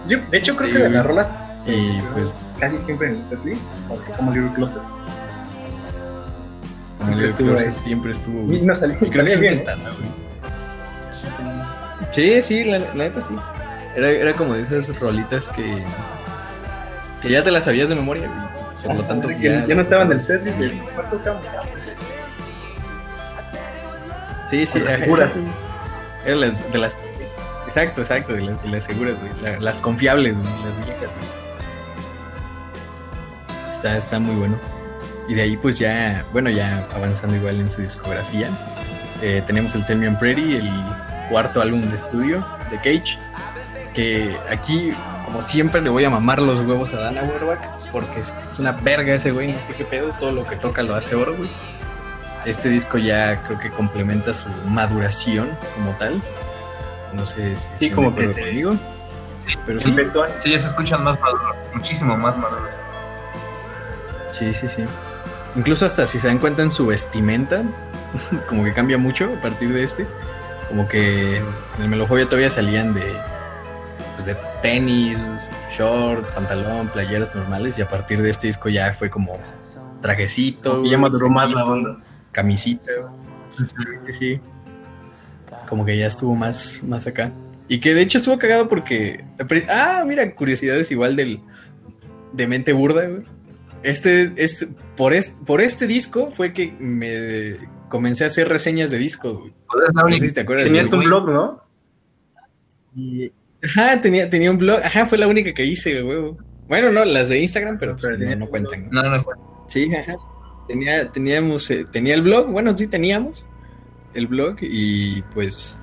Yo, de hecho, creo Sí, que de las rolas eh, pues, casi siempre en el setlist, como Little Closet. como siempre Little ahí. siempre estuvo, Y güey. no salió, Y creo que siempre bien. está, ¿no, güey? Sí, sí, la, la neta sí. Era, era como de esas rolitas que, que ya te las sabías de memoria, güey. Por lo tanto, ya, ya, no estaba en el setlist, güey. ¿Cuál tocamos? Ah, pues. Sí, sí, las seguras. Era las, de las. Exacto, exacto, de las, de las seguras, güey. La- las confiables, güey, las viejas, güey. Está, está muy bueno. Y de ahí, pues ya, bueno, ya avanzando igual en su discografía, eh, tenemos el Tell Me I'm Pretty, el cuarto álbum de estudio de Cage. Que aquí, como siempre, le voy a mamar los huevos a Dana Werbach, porque es, es una verga ese güey, no sé qué pedo, todo lo que toca lo hace oro, güey. Este disco ya creo que complementa su maduración como tal. No sé si Sí, como que se- conmigo, pero sí, Empezó Sí, ya se escuchan más maduros, muchísimo más maduros. Sí, sí, sí. Incluso hasta si se dan cuenta en su vestimenta, <laughs> como que cambia mucho a partir de este. Como que en el Melofobia todavía salían de, pues de tenis, short, pantalón, playeras normales y a partir de este disco ya fue como trajecito. Y ya maduró más la banda. Camisita. Sí, sí. Como que ya estuvo más, más acá. Y que de hecho estuvo cagado porque. Ah, mira, curiosidades igual del. De mente burda, güey. Este, este, por este, por este disco fue que me comencé a hacer reseñas de discos, güey. No sé si te acuerdas. Tenías un blog, ¿no? Y, ajá, tenía, tenía un blog. Ajá, fue la única que hice, güey. Bueno, no, las de Instagram, pero, pues, no, no, cuentan. No, no, cuentan. Sí, ajá. Tenía, teníamos, eh, tenía el blog, bueno, sí teníamos el blog y pues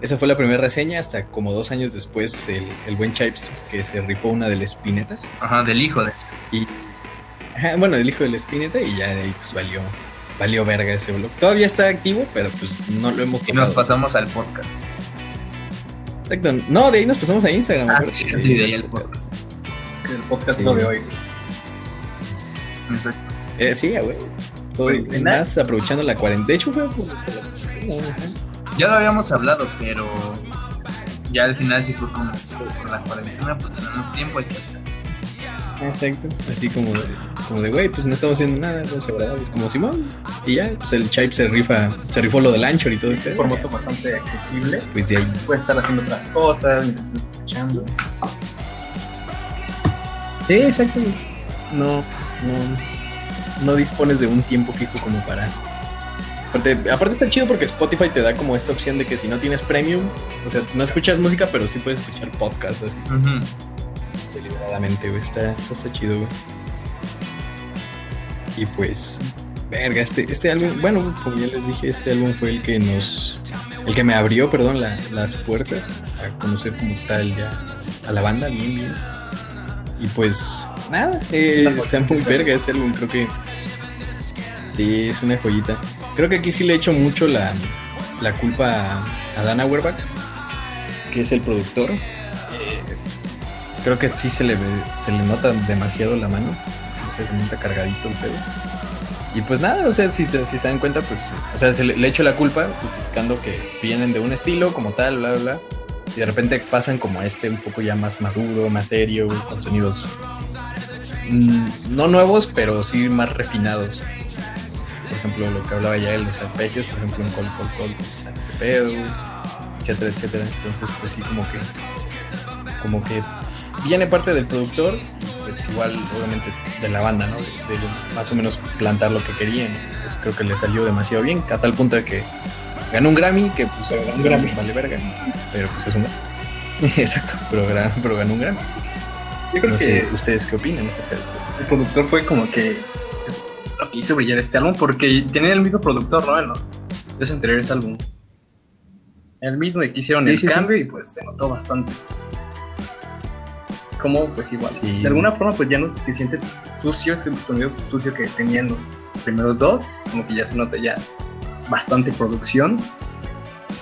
esa fue la primera reseña hasta como dos años después el, el buen Chipes que se rifó una del Spinetta. Ajá, del hijo de... Y, bueno, del hijo del Spinetta y ya de ahí pues valió, valió verga ese blog. Todavía está activo, pero pues no lo hemos tocado. Y nos pasamos al podcast. Exacto. No, de ahí nos pasamos a Instagram. Ah, sí, de ahí al podcast. Es que el podcast sí. lo de hoy. Exacto. Eh, sí, güey. Todo, más aprovechando la cuarentena. De hecho, fue Ya lo habíamos hablado, pero ya al final sí fue como por la cuarentena, pues tenemos tiempo hay que Exacto, así como de, como de güey, pues no estamos haciendo nada, vamos a grabar, es como Simón, y ya, pues el Chipe se rifa, se rifó lo del Anchor y todo eso. Formato bastante accesible. Pues de ahí. Puedes estar haciendo otras cosas estás escuchando. Sí, exacto. No, no, no dispones de un tiempo fijo como para Aparte, aparte, está chido porque Spotify te da como esta opción de que si no tienes premium, o sea, no escuchas música, pero sí puedes escuchar podcasts así. Está, está, chido. Y pues, verga, este, este álbum, bueno, como ya les dije, este álbum fue el que nos, el que me abrió, perdón, las puertas a conocer como tal ya a la banda, bien, bien. Y pues, nada, eh, está muy verga este álbum, creo que sí, es una joyita. Creo que aquí sí le echo mucho la, la culpa a, Dan Auerbach, que es el productor. Creo que sí se le, se le nota demasiado la mano. O sea, se nota cargadito el pedo. Y pues nada, o sea, si, si se dan cuenta, pues, o sea, se le, le echo la culpa, justificando que vienen de un estilo como tal, bla, bla. Y de repente pasan como este un poco ya más maduro, más serio, con sonidos mmm, no nuevos, pero sí más refinados por ejemplo, lo que hablaba ya de los arpegios, por ejemplo, en Col Col Col, pedo, etcétera, etcétera. Entonces, pues sí, como que, como que viene parte del productor, pues igual, obviamente, de la banda, ¿no? De, más o menos plantar lo que querían. Pues creo que le salió demasiado bien, a tal punto de que ganó un Grammy, que pues ganó un Grammy, vale verga, pero pues es un <laughs> Exacto, pero, pero ganó un Grammy. Yo creo no que sé, ustedes qué opinan acerca de esto. El productor fue como que lo que hizo brillar este álbum porque tenía el mismo productor, ¿no? En los dos anteriores álbumes. El mismo y que hicieron sí, el sí, cambio sí. y pues se notó bastante. Como pues igual. De alguna forma pues ya no se siente sucio ese sonido sucio que tenían los primeros dos. Como que ya se nota ya bastante producción.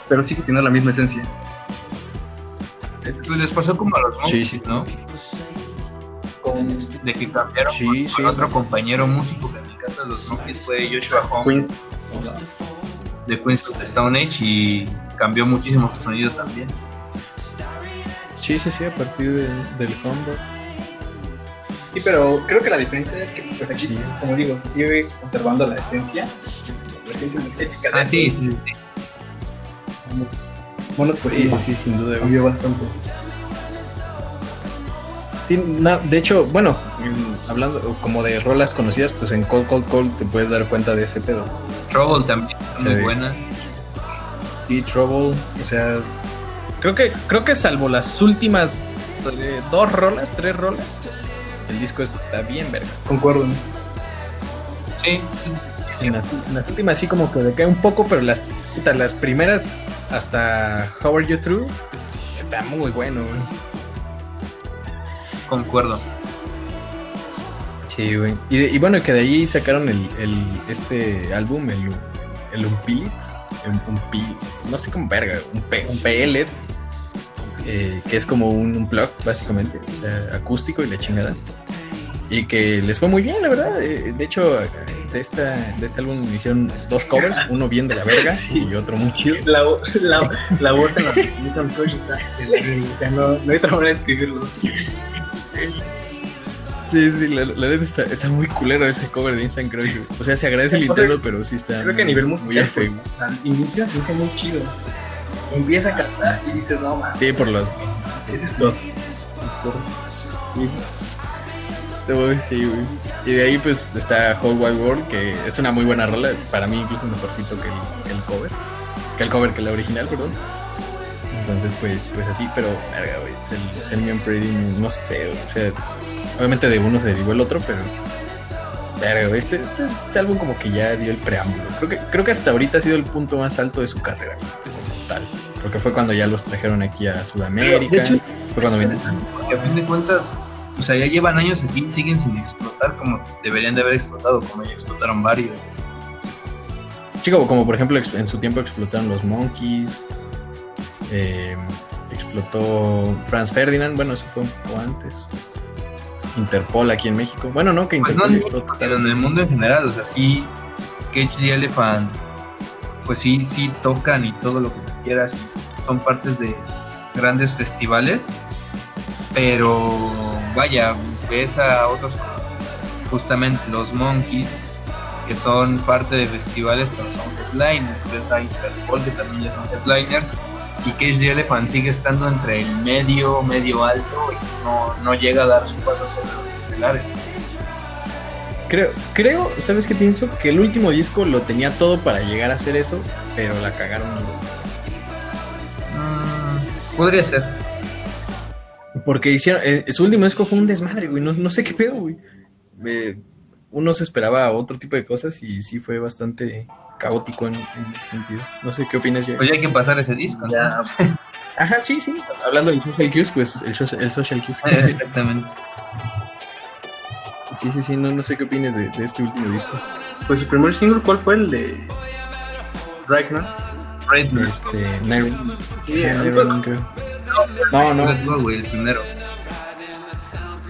Pero sí que tiene la misma esencia. Pues les pasó como a los monkeys, sí, sí. ¿no? Con, de que cambiaron sí, con, con otro compañero músico que en el caso de los Monkeys fue Joshua Holmes de Queens of the Stone Age y cambió muchísimo su sonido también. Sí, sí, sí, a partir de, del combo. Sí, pero creo que la diferencia es que pues aquí, sí. como digo, sigue conservando la esencia, la esencia energética. Ah, sí, sí, sí. Bueno, pues sí, sí, sí, sin duda. Cambió bastante. Sí, na, de hecho, bueno, hablando como de rolas conocidas, pues en Cold Cold Cold te puedes dar cuenta de ese pedo. Trouble también, sí. muy buena. Sí, Trouble, o sea, creo que creo que salvo las últimas eh, dos rolas, tres rolas, el disco está bien verga. Concuerdo. Sí, sí. sí. En las, en las, últimas sí como que decae un poco, pero las las primeras hasta How Are You Through está muy bueno, güey. Concuerdo. Sí, güey. Y, y, bueno, que de ahí sacaron el, el este álbum, el, el Unpilit. Un, un, no sé cómo verga, un, P, un PL. Eh, que es como un, un plug, básicamente. O sea, acústico y la chingada. Y que les fue muy bien, la verdad. Eh, de hecho, de, esta, de este álbum hicieron dos covers, <laughs> uno bien de la verga Sí. y otro muy chido. La, la, la voz en la Crush está. O sea, no, no hay otra manera de escribirlo. Sí, sí, la, la neta está, está muy culero ese cover de Instant Crush. O sea, se agradece el intento, pero sí está. Creo que a nivel muy musical, feo. al inicio dice muy chido. Empieza a cantar y dices, no más. Sí, por los. Ese es los te voy a decir, güey. Y de ahí, pues está Whole Wide World, que es una muy buena rola. Para mí, incluso mejorcito que el, que el cover. Que el cover que la original, perdón. Entonces, pues, pues así, pero, verga, güey. El Tell Me I'm Pretty, no sé, güey, o sea, obviamente de uno se derivó el otro, pero. Verga, güey, este, este, este álbum como que ya dio el preámbulo. Creo que, creo que hasta ahorita ha sido el punto más alto de su carrera, güey, tal. Porque fue cuando ya los trajeron aquí a Sudamérica. De hecho, fue cuando a fin de cuentas, o sea, ya llevan años aquí y siguen sin explotar como deberían de haber explotado, como ya explotaron varios. Chico, como por ejemplo en su tiempo explotaron los Monkeys. eh, explotó Franz Ferdinand. Bueno, eso fue un poco antes. Interpol aquí en México. Bueno, no, que Pues no Interpol explotó. Sino en el mundo en general, o sea, sí, Cage the Elephant, pues sí, sí tocan y todo lo que quieras, son partes de grandes festivales, pero vaya, ves a otros, justamente los Monkeys, que son parte de festivales, pero son headliners, ves a Interpol, que también ya son headliners, y Cage the Elephant sigue estando entre el medio, medio alto, y no, no llega a dar su paso hacia los estelares. Creo, creo, ¿sabes qué pienso? Que el último disco lo tenía todo para llegar a hacer eso, pero la cagaron. Mm, podría ser. Porque hicieron. eh, su último disco fue un desmadre, güey. No, no sé qué pedo, güey. Eh, uno se esperaba otro tipo de cosas y sí fue bastante caótico en, en ese sentido. No sé qué opinas? Pues ya hay que pasar ese disco. ¿no? Ya. Ajá, sí, sí. Hablando del social cues, pues el, social- el social cues. <laughs> Exactamente. Sí, sí, sí. No, no sé qué opinas de, de este último disco. Pues su primer single, ¿cuál fue? El de. Red Bull. Este, Night Sí, Night creo. No, no, Bull, güey, el primero.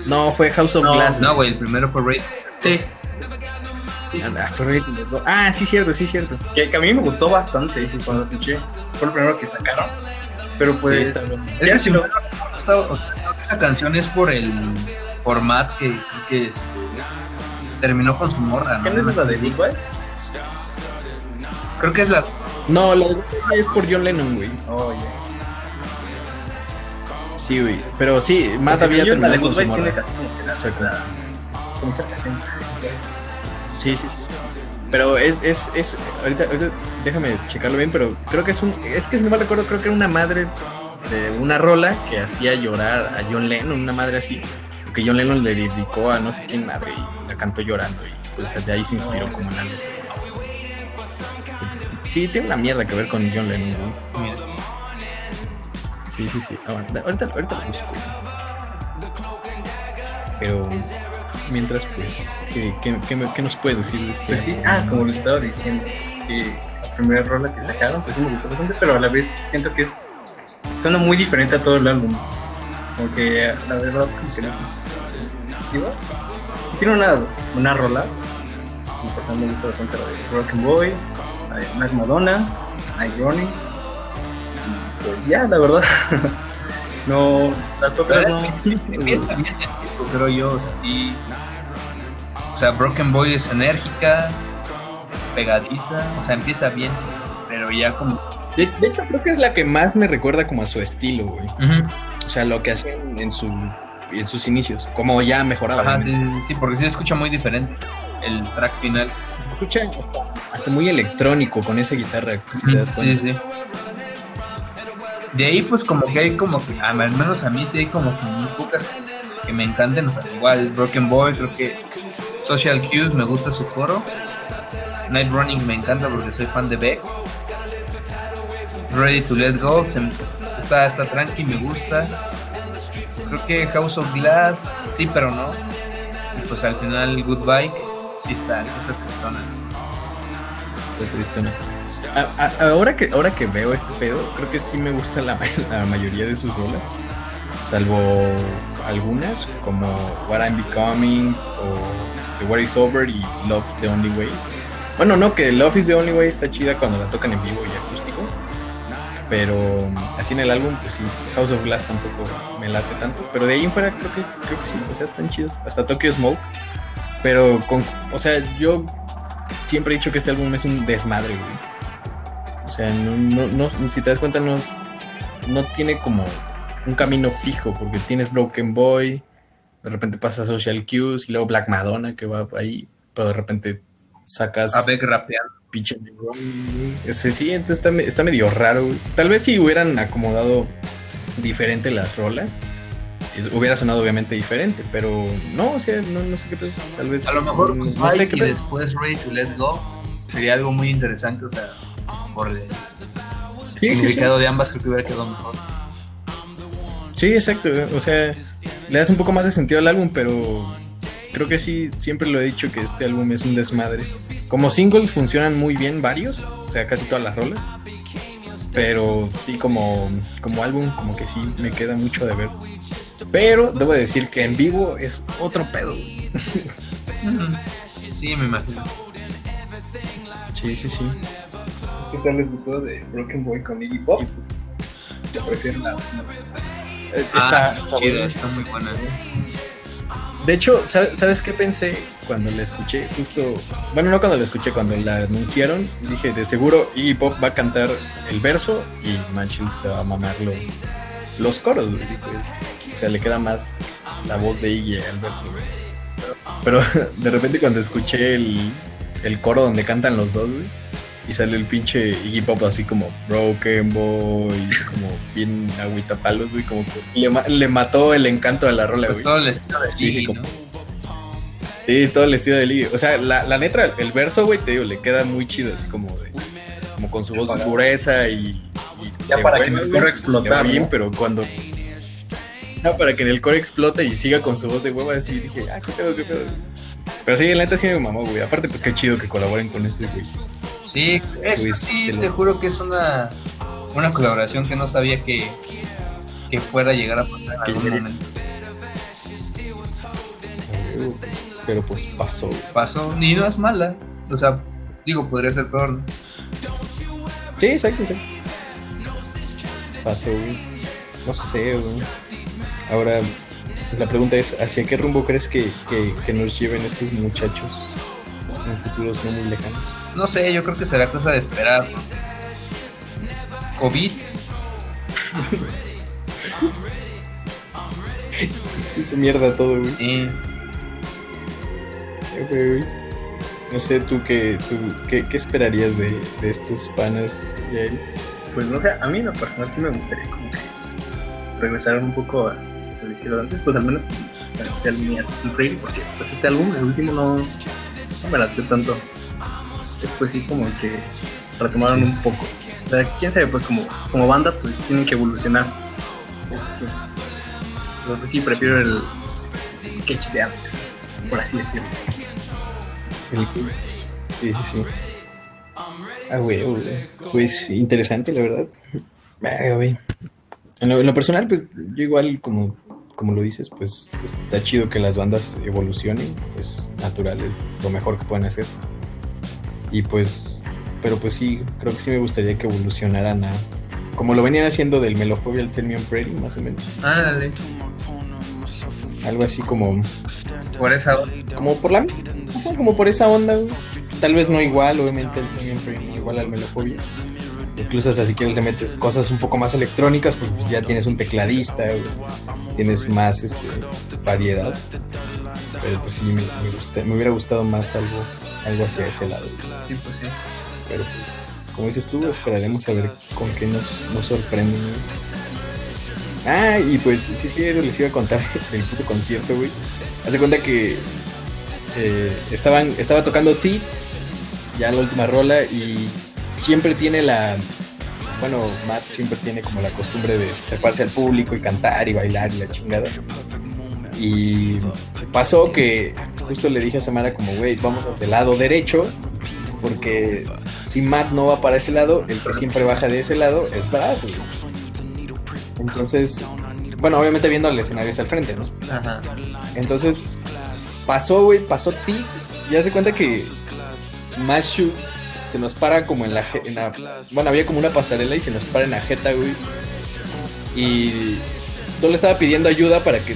no, fue House of No, Glass. No, güey, el primero fue Red. Sí. Ah, fue Love. Ah, sí, cierto, sí, cierto. Que, que a mí me gustó bastante Sí, sí, sí. cuando escuché. Fue el primero que sacaron. Pero Sí, pues. está bien. Es que si me hubiera gustado, esa canción es por el que creo que este, terminó con su morra, ¿Qué no es la de. Big Boy? Creo que es la. No, la de es por John Lennon, güey. Oh, ya. Sí, güey. Pero sí, Matt Porque había terminado con su tiene morra. casi como que la- Exacto. la- como esa canción. Sí, sí. sí. Pero es, es, es, ahorita, ahorita déjame checarlo bien, pero creo que es un, es que si no me recuerdo, creo que era una madre de una rola que hacía llorar a John Lennon, una madre así, que John Lennon le dedicó a no sé quién madre y la cantó llorando y pues de ahí se inspiró como en algo. Sí, tiene una mierda que ver con John Lennon. Mira, Sí, sí, sí. Ah, ahorita, ahorita lo busco. Pero mientras, pues, ¿qué, qué, qué nos puedes decir de este? Pues sí, ah, como lo estaba diciendo, que la primera rola que sacaron, pues sí me gustó bastante, pero a la vez siento que es suena muy diferente a todo el álbum. Como que la verdad, como que no. Digo, sí tiene una, una rola, empezando me gusta bastante de Broken Boy, Mac Madonna, Night Running, y pues ya, la verdad. <laughs> no, las otras no. empieza bien el disco, creo yo, o sea, sí. O sea, Broken Boy es enérgica, pegadiza, o sea, empieza bien, pero ya como. De, de hecho, creo que es la que más me recuerda como a su estilo, güey. O sea, lo que hacían en, su, en sus inicios. Como ya mejoraba. Ajá, sí, sí, sí, porque sí se escucha muy diferente el track final. Se escucha hasta, hasta muy electrónico con esa guitarra. Si te das Sí, cuenta. sí. De ahí, pues, como que hay como que, al menos a mí sí hay como que muy pocas que me encanten. O sea, igual Broken Boy, creo que Social Cues me gusta su coro. Night Running me encanta porque soy fan de Beck. Ready to Let Go, se me- está, está tranqui, me gusta. Creo que House of Glass, sí, pero no. Y pues al final Goodbye, sí está, sí está tristona. Está tristona. Ahora, que, ahora que veo este pedo, creo que sí me gusta la, <laughs> la mayoría de sus rolas. Salvo algunas, como What I'm Becoming o The War is Over y Love the Only Way. Bueno, no, que Love is the Only Way está chida cuando la tocan en vivo y acústico. Pero así en el álbum, pues sí, House of Glass tampoco me late tanto. Pero de ahí en fuera creo que, creo que sí, o sea, están chidos. Hasta Tokyo Smoke. Pero con, o sea, yo siempre he dicho que este álbum es un desmadre, güey. O sea, no, no, no, si te das cuenta, no, no tiene como un camino fijo, porque tienes Broken Boy, de repente pasa Social Cues y luego Black Madonna que va ahí, pero de repente sacas. A Beck rapeando. Pinche. Sí, sí, entonces está, está medio raro. güey. Tal vez si hubieran acomodado diferente las rolas, es- hubiera sonado obviamente diferente, pero no, o sea, no, no sé qué pedo. Tal vez. A lo mejor no, pues, no sé qué y después Ready to Let Go sería algo muy interesante, o sea, por el Sí, sí, sí. significado de ambas creo que hubiera quedado mejor. Sí, exacto. O sea, le das un poco más de sentido al álbum, pero creo que sí, siempre lo he dicho que este álbum es un desmadre. Como singles funcionan muy bien varios, o sea, casi todas las rolas. Pero sí, como, como álbum, como que sí me queda mucho de ver. Pero debo decir que en vivo es otro pedo. Sí, me imagino. Sí, sí, sí. ¿Qué tal les gustó de Broken Boy con Iggy Pop? Prefiero la Eh, Está, Ah, está está muy buena. De hecho, ¿sabes, ¿sabes qué pensé cuando la escuché? Justo, bueno, no cuando la escuché, cuando la anunciaron, dije, de seguro Iggy Pop va a cantar el verso y Manchill se va a mamar los, los coros, güey. Dije, O sea, le queda más la voz de Iggy al verso, güey. Pero <laughs> de repente cuando escuché el, el coro donde cantan los dos, güey, y sale el pinche Iggy Pop así como Broken Boy, como bien agüita palos, güey, como que sí le, ma- le mató el encanto de la rola, Pues güey. todo el estilo de Sí, Iggy, como- ¿no? Sí, todo el estilo de Iggy. O sea, la, la neta, el verso, güey, te digo, le queda muy chido, así como de. Como con su voz Para- gruesa y. y Ya de para que en el coro le explotar, va bien, ¿no? pero cuando. No, para que en el coro explote y siga con su voz de hueva, así dije, ah, qué pedo, qué pedo. Pero sí, la neta sí me mamó, güey. Aparte, pues qué chido que colaboren con ese, güey. Sí, eso Pues, sí, te lo- te juro que es una, una colaboración que no sabía que, que fuera a llegar a pasar en algún momento. Pero pues pasó. Pasó, ni no es mala. O sea, digo, podría ser peor, ¿no? Sí, exacto, sí. Pasó, güey. No sé, güey. Ahora, la pregunta es, ¿hacia qué rumbo crees que, que, que nos lleven estos muchachos en futuros no muy lejanos? No sé, yo creo que será cosa de esperar. COVID, <laughs> Hizo mierda todo, güey. güey. No sé, tú qué, tú, qué, qué esperarías de, de estos panas, Yael? Pues no sé, a mí en lo personal sí me gustaría como que regresar un poco a lo que hicieron antes, pues al menos con este álbum porque pues este álbum, el último no, no me late tanto. Después sí como que retomaron un poco. O sea, quién sabe, pues como, como banda pues tienen que evolucionar. Eso sí. Pues sí, prefiero el sketch de antes, por así decirlo. El- Sí, sí, sí. Ah, güey. Pues interesante, la verdad. En lo, en lo personal, pues yo igual, como, como lo dices, pues está chido que las bandas evolucionen. Es natural, es lo mejor que pueden hacer. Y pues, pero pues sí, creo que sí me gustaría que evolucionaran a. Como lo venían haciendo del Melofobia al I'm Pretty, más o menos. ándale, Algo así como. por esa como por la como por esa onda güey. tal vez no igual obviamente el Premium Prey no igual al Melofobia incluso hasta si quieres le metes cosas un poco más electrónicas pues, pues, ya tienes un tecladista güey. tienes más este variedad pero pues sí me, me gusta- me hubiera gustado más algo algo hacia ese lado sí, pues sí. pero pues como dices tú esperaremos a ver con qué nos, nos sorprenden. Ah, y pues sí, sí, les iba a contar <laughs> del puto concierto, güey. Haz de cuenta que eh, estaban, estaba tocando Feet, ya la última rola, y siempre tiene la. Bueno, Matt siempre tiene como la costumbre de treparse al público y cantar y bailar y la chingada. Y pasó que justo le dije a Samara como, güey, vamos del lado derecho, porque si Matt no va para ese lado, el que siempre baja de ese lado es Brad. Entonces, bueno, obviamente viendo el escenario hacia el frente, ¿no? Ajá. Entonces pasó, güey, pasó Tig. Ya se cuenta que Mashu se nos para como en la, en la, Bueno, había como una pasarela y se nos para en la jeta, güey. Y yo le estaba pidiendo ayuda para que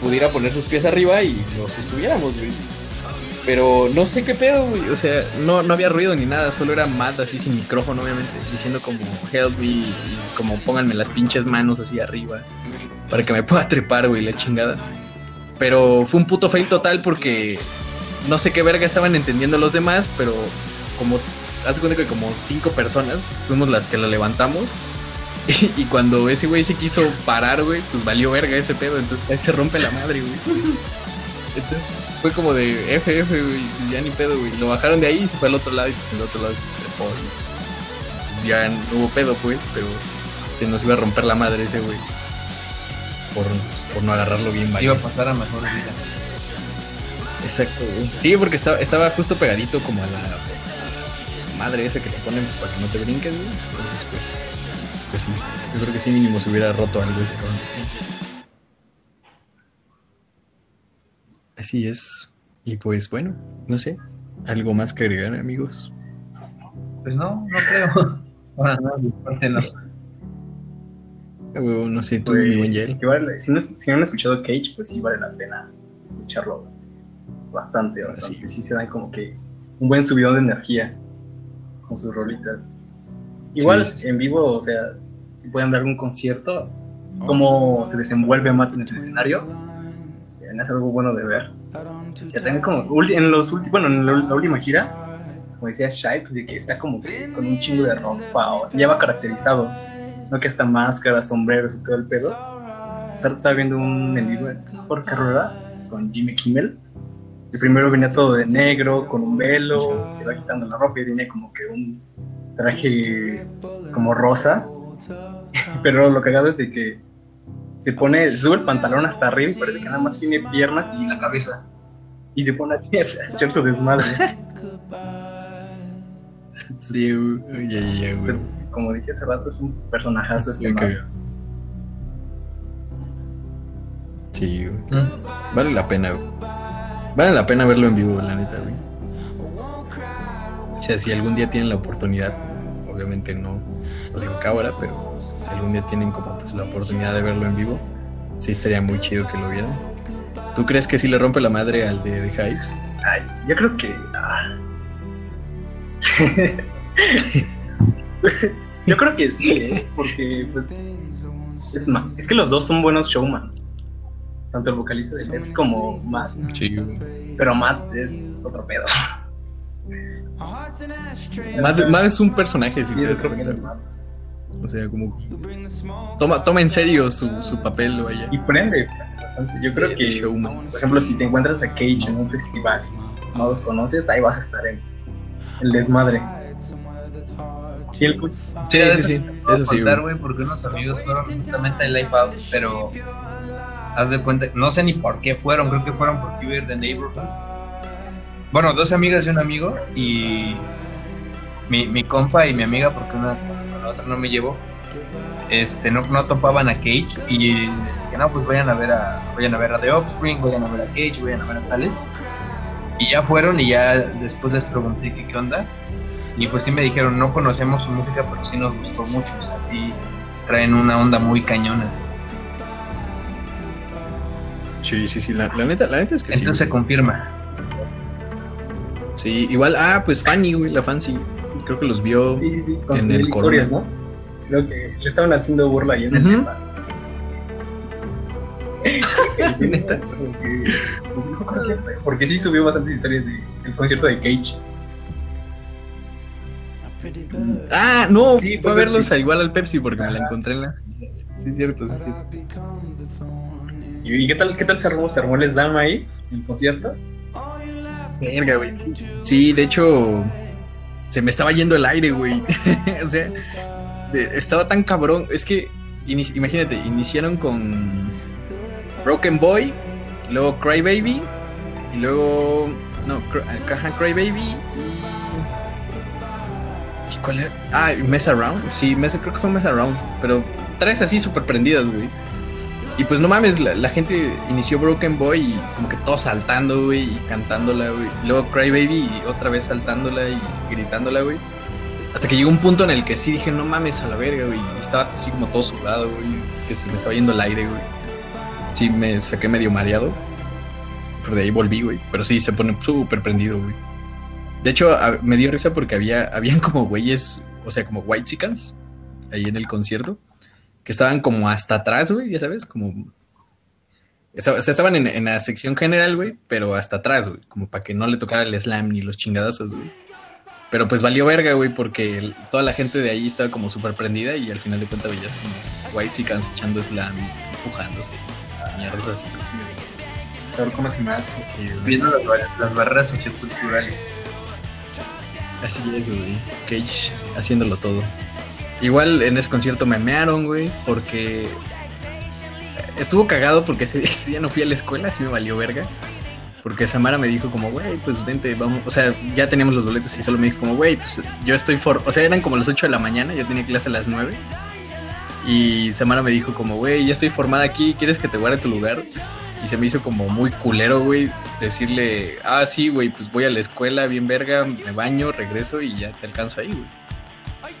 pudiera poner sus pies arriba y nos sostuviéramos, güey. Pero no sé qué pedo, güey. O sea, no, no había ruido ni nada, solo era Matt así sin micrófono, obviamente, diciendo como help me y como pónganme las pinches manos así arriba para que me pueda trepar, güey, la chingada. Pero fue un puto fail total porque no sé qué verga estaban entendiendo los demás, pero como, haz cuenta que como cinco personas fuimos las que la levantamos. <laughs> Y, cuando ese güey se quiso parar, güey, pues valió verga ese pedo. Entonces ahí se rompe la madre, güey. Entonces fue como de FF, güey, ya ni pedo, güey. Lo bajaron de ahí y se fue al otro lado y pues en el otro lado se trepó, pues, ya no hubo pedo, pues, pero se nos iba a romper la madre ese güey. Por, por no agarrarlo bien, Iba a pasar a mejor vida. Exacto, güey. Sí, porque estaba, estaba justo pegadito como a la madre esa que te ponen pues, para que no te brinques, güey. Entonces, pues, pues sí. Yo creo que sí mínimo se hubiera roto algo ese Así es. Y pues bueno, no sé. ¿Algo más que agregar, amigos? Pues no, no creo. Bueno, no, no. No sé, tú, mi buen si, no, si no han escuchado Cage, pues sí vale la pena escucharlo bastante, bastante. Sí. se dan como que un buen subidón de energía con sus rolitas. Igual en vivo, o sea, si pueden dar un concierto, cómo se desenvuelve Matt en el escenario, es algo bueno de ver. Que tenga como, en los últimos, bueno, en la, última gira, como decía Shipes, de que está como que con un chingo de ropa, o sea, ya va caracterizado, no que hasta máscaras, sombreros y todo el pedo. Estaba viendo un en por carrera con Jimmy Kimmel. El primero venía todo de negro, con un velo, se va quitando la ropa y tiene como que un traje como rosa. Pero lo cagado es de que se pone, sube el pantalón hasta arriba y parece que nada más tiene piernas y la cabeza. Y se pone así <laughs> a echar su desmadre. Sí, güey. Ya, ya, güey. Pues, como dije hace rato, es un personajazo este Sí, güey. Vale la pena, güey. Vale la pena verlo en vivo, la neta, güey. O sea, si algún día tienen la oportunidad, obviamente no lo digo ahora, pero si algún día tienen como pues la oportunidad de verlo en vivo, sí estaría muy chido que lo vieran. ¿Tú crees que sí le rompe la madre al de, The Hypes? Ay, yo creo que. Ah. <laughs> yo creo que sí, ¿eh? porque pues es, es que los dos son buenos showman. Tanto el vocalista de Peps como Matt. Sí. Pero Matt es otro pedo. Matt, es un personaje, si das O sea, como toma, toma en serio su, su papel vaya. Y prende bastante. Yo creo que, por ejemplo, si te encuentras a Cage en un festival, no los conoces, ahí vas a estar en el desmadre. Sí, el sí, sí, sí. Eso sí, güey, porque unos amigos fueron justamente al Live Out, pero haz de cuenta, no sé ni por qué fueron, creo que fueron por ver The Neighborhood bueno, dos amigas y un amigo y mi, mi compa y mi amiga, porque una la otra no me llevó, este, no, no topaban a Cage y decían, no, pues vayan a ver a, vayan a ver a The Offspring, vayan a ver a Cage, vayan a ver a tales. Y ya fueron y ya después les pregunté qué, qué onda. Y pues sí me dijeron, no conocemos su música, pero sí nos gustó mucho, o sea, sí traen una onda muy cañona. Sí, sí, sí, la, neta, la neta es que Entonces se confirma. Sí, igual, ah, pues Fanny, güey, la Fancy. Creo que los vio sí, sí, sí, con en el historias, ¿no? Creo que le estaban haciendo burla ahí en el tema. <laughs> ¿Neta? Porque, porque, sí subió bastantes historias del concierto de Cage. Ah, no, fue a verlos igual al Pepsi porque me la encontré en las. Sí, es cierto, sí, cierto. ¿Y qué tal, qué tal se armó? ¿Se armó el slam ahí, el concierto? Sí. de hecho, se me estaba yendo el aire, güey. <laughs> o sea, estaba tan cabrón. Es que, imagínate, iniciaron con Broken Boy, luego Cry Baby, y luego. No, Cry Baby y. ¿Y cuál era? Ah, Mess Around. Sí, creo que fue Mess Around. Pero tres así súper prendidas, güey. Y pues no mames, la, gente inició Broken Boy y como que todos saltando, güey, y cantándola, güey. Luego Cry Baby y otra vez saltándola y gritándola, güey. Hasta que llegó un punto en el que sí dije, no mames a la verga, güey. Y estaba así como todo sudado, güey. Que se me estaba yendo el aire, güey. Sí, me saqué medio mareado. Pero de ahí volví, güey. Pero sí, se pone súper prendido, güey. De hecho, me dio risa porque había, habían como güeyes, o sea, como white chickens ahí en el concierto, que estaban como hasta atrás, güey, ya sabes, como... O sea, estaban en, en la sección general, güey, pero hasta atrás, güey, como para que no le tocara el slam ni los chingadazos, güey. Pero pues valió verga, güey, porque el- toda la gente de ahí estaba como súper prendida y al final de cuentas veías como white chickens echando slam, y empujándose, mierdas así. Saber cómo más. Viendo las, las barreras socioculturales. Así es, güey. Cage haciéndolo todo. Igual en ese concierto me mearon, güey, porque estuvo cagado porque ese, <laughs> ese día no fui a la escuela, así me valió verga. Porque Samara me dijo como, güey, pues vente, vamos. O sea, ya teníamos los boletos y solo me dijo como, güey, pues yo estoy for... O sea, eran como las 8 de la mañana, yo tenía clase a las 9. Y Samara me dijo como, güey, ya estoy formada aquí, ¿quieres que te guarde tu lugar? Y se me hizo como muy culero, güey, decirle, ah, sí, güey, pues voy a la escuela, bien verga, me baño, regreso y ya te alcanzo ahí, güey.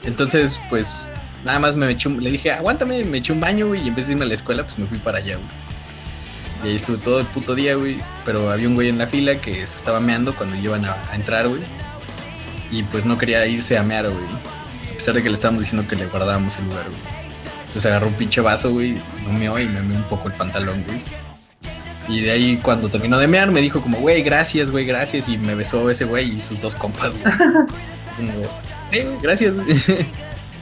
Entonces, pues, nada más me eché un- le dije, aguántame, me eché un baño, güey, y en vez de irme a la escuela, pues me fui para allá, güey. Y ahí estuve todo el puto día, güey, pero había un güey en la fila que se estaba meando cuando iban a, a entrar, güey. Y pues no quería irse a mear, güey. A pesar de que le estábamos diciendo que le guardáramos el lugar, güey. Entonces agarró un pinche vaso, güey, no meó y me meó un poco el pantalón, güey. Y de ahí cuando terminó de mear me dijo como, güey, gracias, güey, gracias. Y me besó ese güey y sus dos compas, güey. <laughs> "Eh, gracias, güey. <laughs>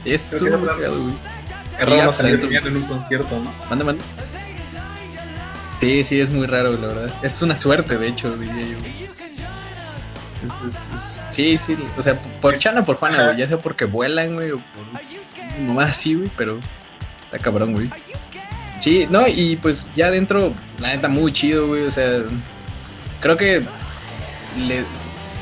Es súper cagado, güey. Riendo en un concierto, ¿no? Manda, manda. Sí, sí, es muy raro, la verdad. Es una suerte, de hecho, diría yo. Es, es- es- sí, sí, o sea, por Chana o por Juana, güey, ya sea porque vuelan, güey, o por nomás así, güey, pero está cabrón, güey. Sí, no, y pues ya adentro, la neta, muy chido, güey, o sea, creo que le...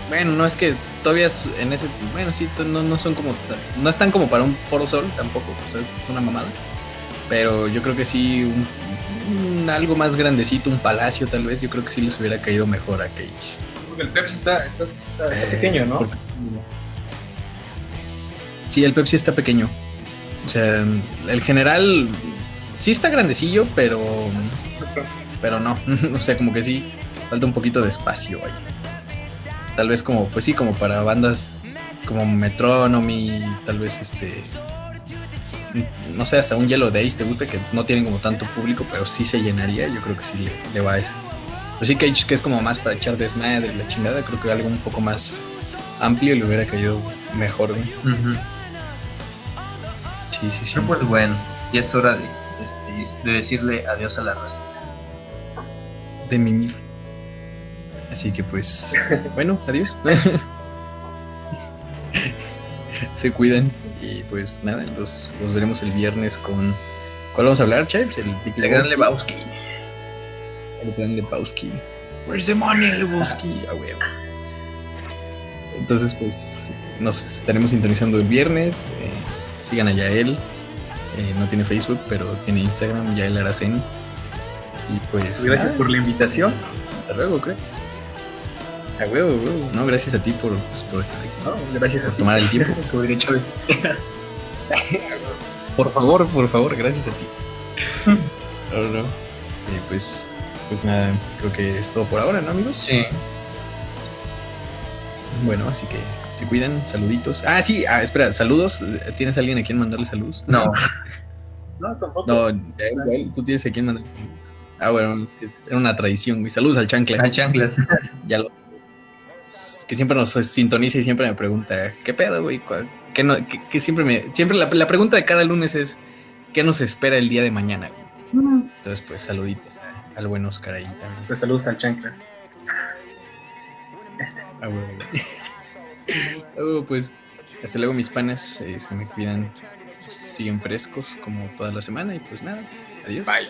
Bueno, no es que todavía es en ese... Bueno, sí, no, no son como... No están como para un Foro Sol tampoco, o sea, es una mamada. Pero yo creo que sí, un, un algo más grandecito, un palacio tal vez, yo creo que sí les hubiera caído mejor a Cage. Porque el Pepsi está, está, está- está Eh, pequeño, ¿no? porque- Sí, el Pepsi está pequeño. O sea, el general sí está grandecillo, pero pero no. <laughs> o sea, como que sí falta un poquito de espacio ahí. Tal vez como, pues sí, como para bandas como Metronomy, tal vez este no sé, hasta un Yellow Days te gusta que no tienen como tanto público, pero sí se llenaría, yo creo que sí le, le va a ese. Pero sí Cage que es como más para echar desmadre y la chingada, creo que algo un poco más amplio le hubiera caído mejor. Sí, sí, sí. Pues bueno, ya es hora de, este, de decirle adiós a la raza. de mimir. Así que pues, <laughs> bueno, adiós. <laughs> Se cuidan y pues nada, los, los veremos el viernes con... ¿Cuál vamos a hablar, Chives? El El gran Lebowski. El gran Lebowski. Where's the money, Lebowski? A huevo. Entonces pues nos estaremos sintonizando el viernes. eh, sigan a Yael. eh, no tiene Facebook, pero tiene Instagram, Yael Aracen. Y pues... Gracias por la invitación. Hasta luego, creo. A huevo, huevo. No, gracias a ti por, pues, por estar aquí. No, gracias a Por ti. tomar el tiempo. <laughs> Como diría Chávez. <laughs> Por favor, por favor, gracias a ti. <laughs> No, no. Eh, pues, pues nada, creo que es todo por ahora, ¿no, amigos? Sí. Bueno, así que se cuidan, saluditos. Ah, sí, ah, espera, saludos. ¿Tienes alguien a quien mandarle saludos? No. No, tampoco. No, tú tienes a quien mandarle saludos. Ah, bueno, es que era una tradición, güey. Saludos al chancla. A chanclas. ya lo que siempre nos sintoniza y siempre me pregunta qué pedo güey ¿Cuál- qué no- qué- qué siempre me siempre la, la pregunta de cada lunes es qué nos espera el día de mañana güey? entonces pues saluditos a- al buen Oscar ahí también Pues saludos al chancla. Ah, güey. Huevo, <laughs> pues hasta luego mis panas eh, se me cuidan siguen frescos como toda la semana y pues nada adiós Bye.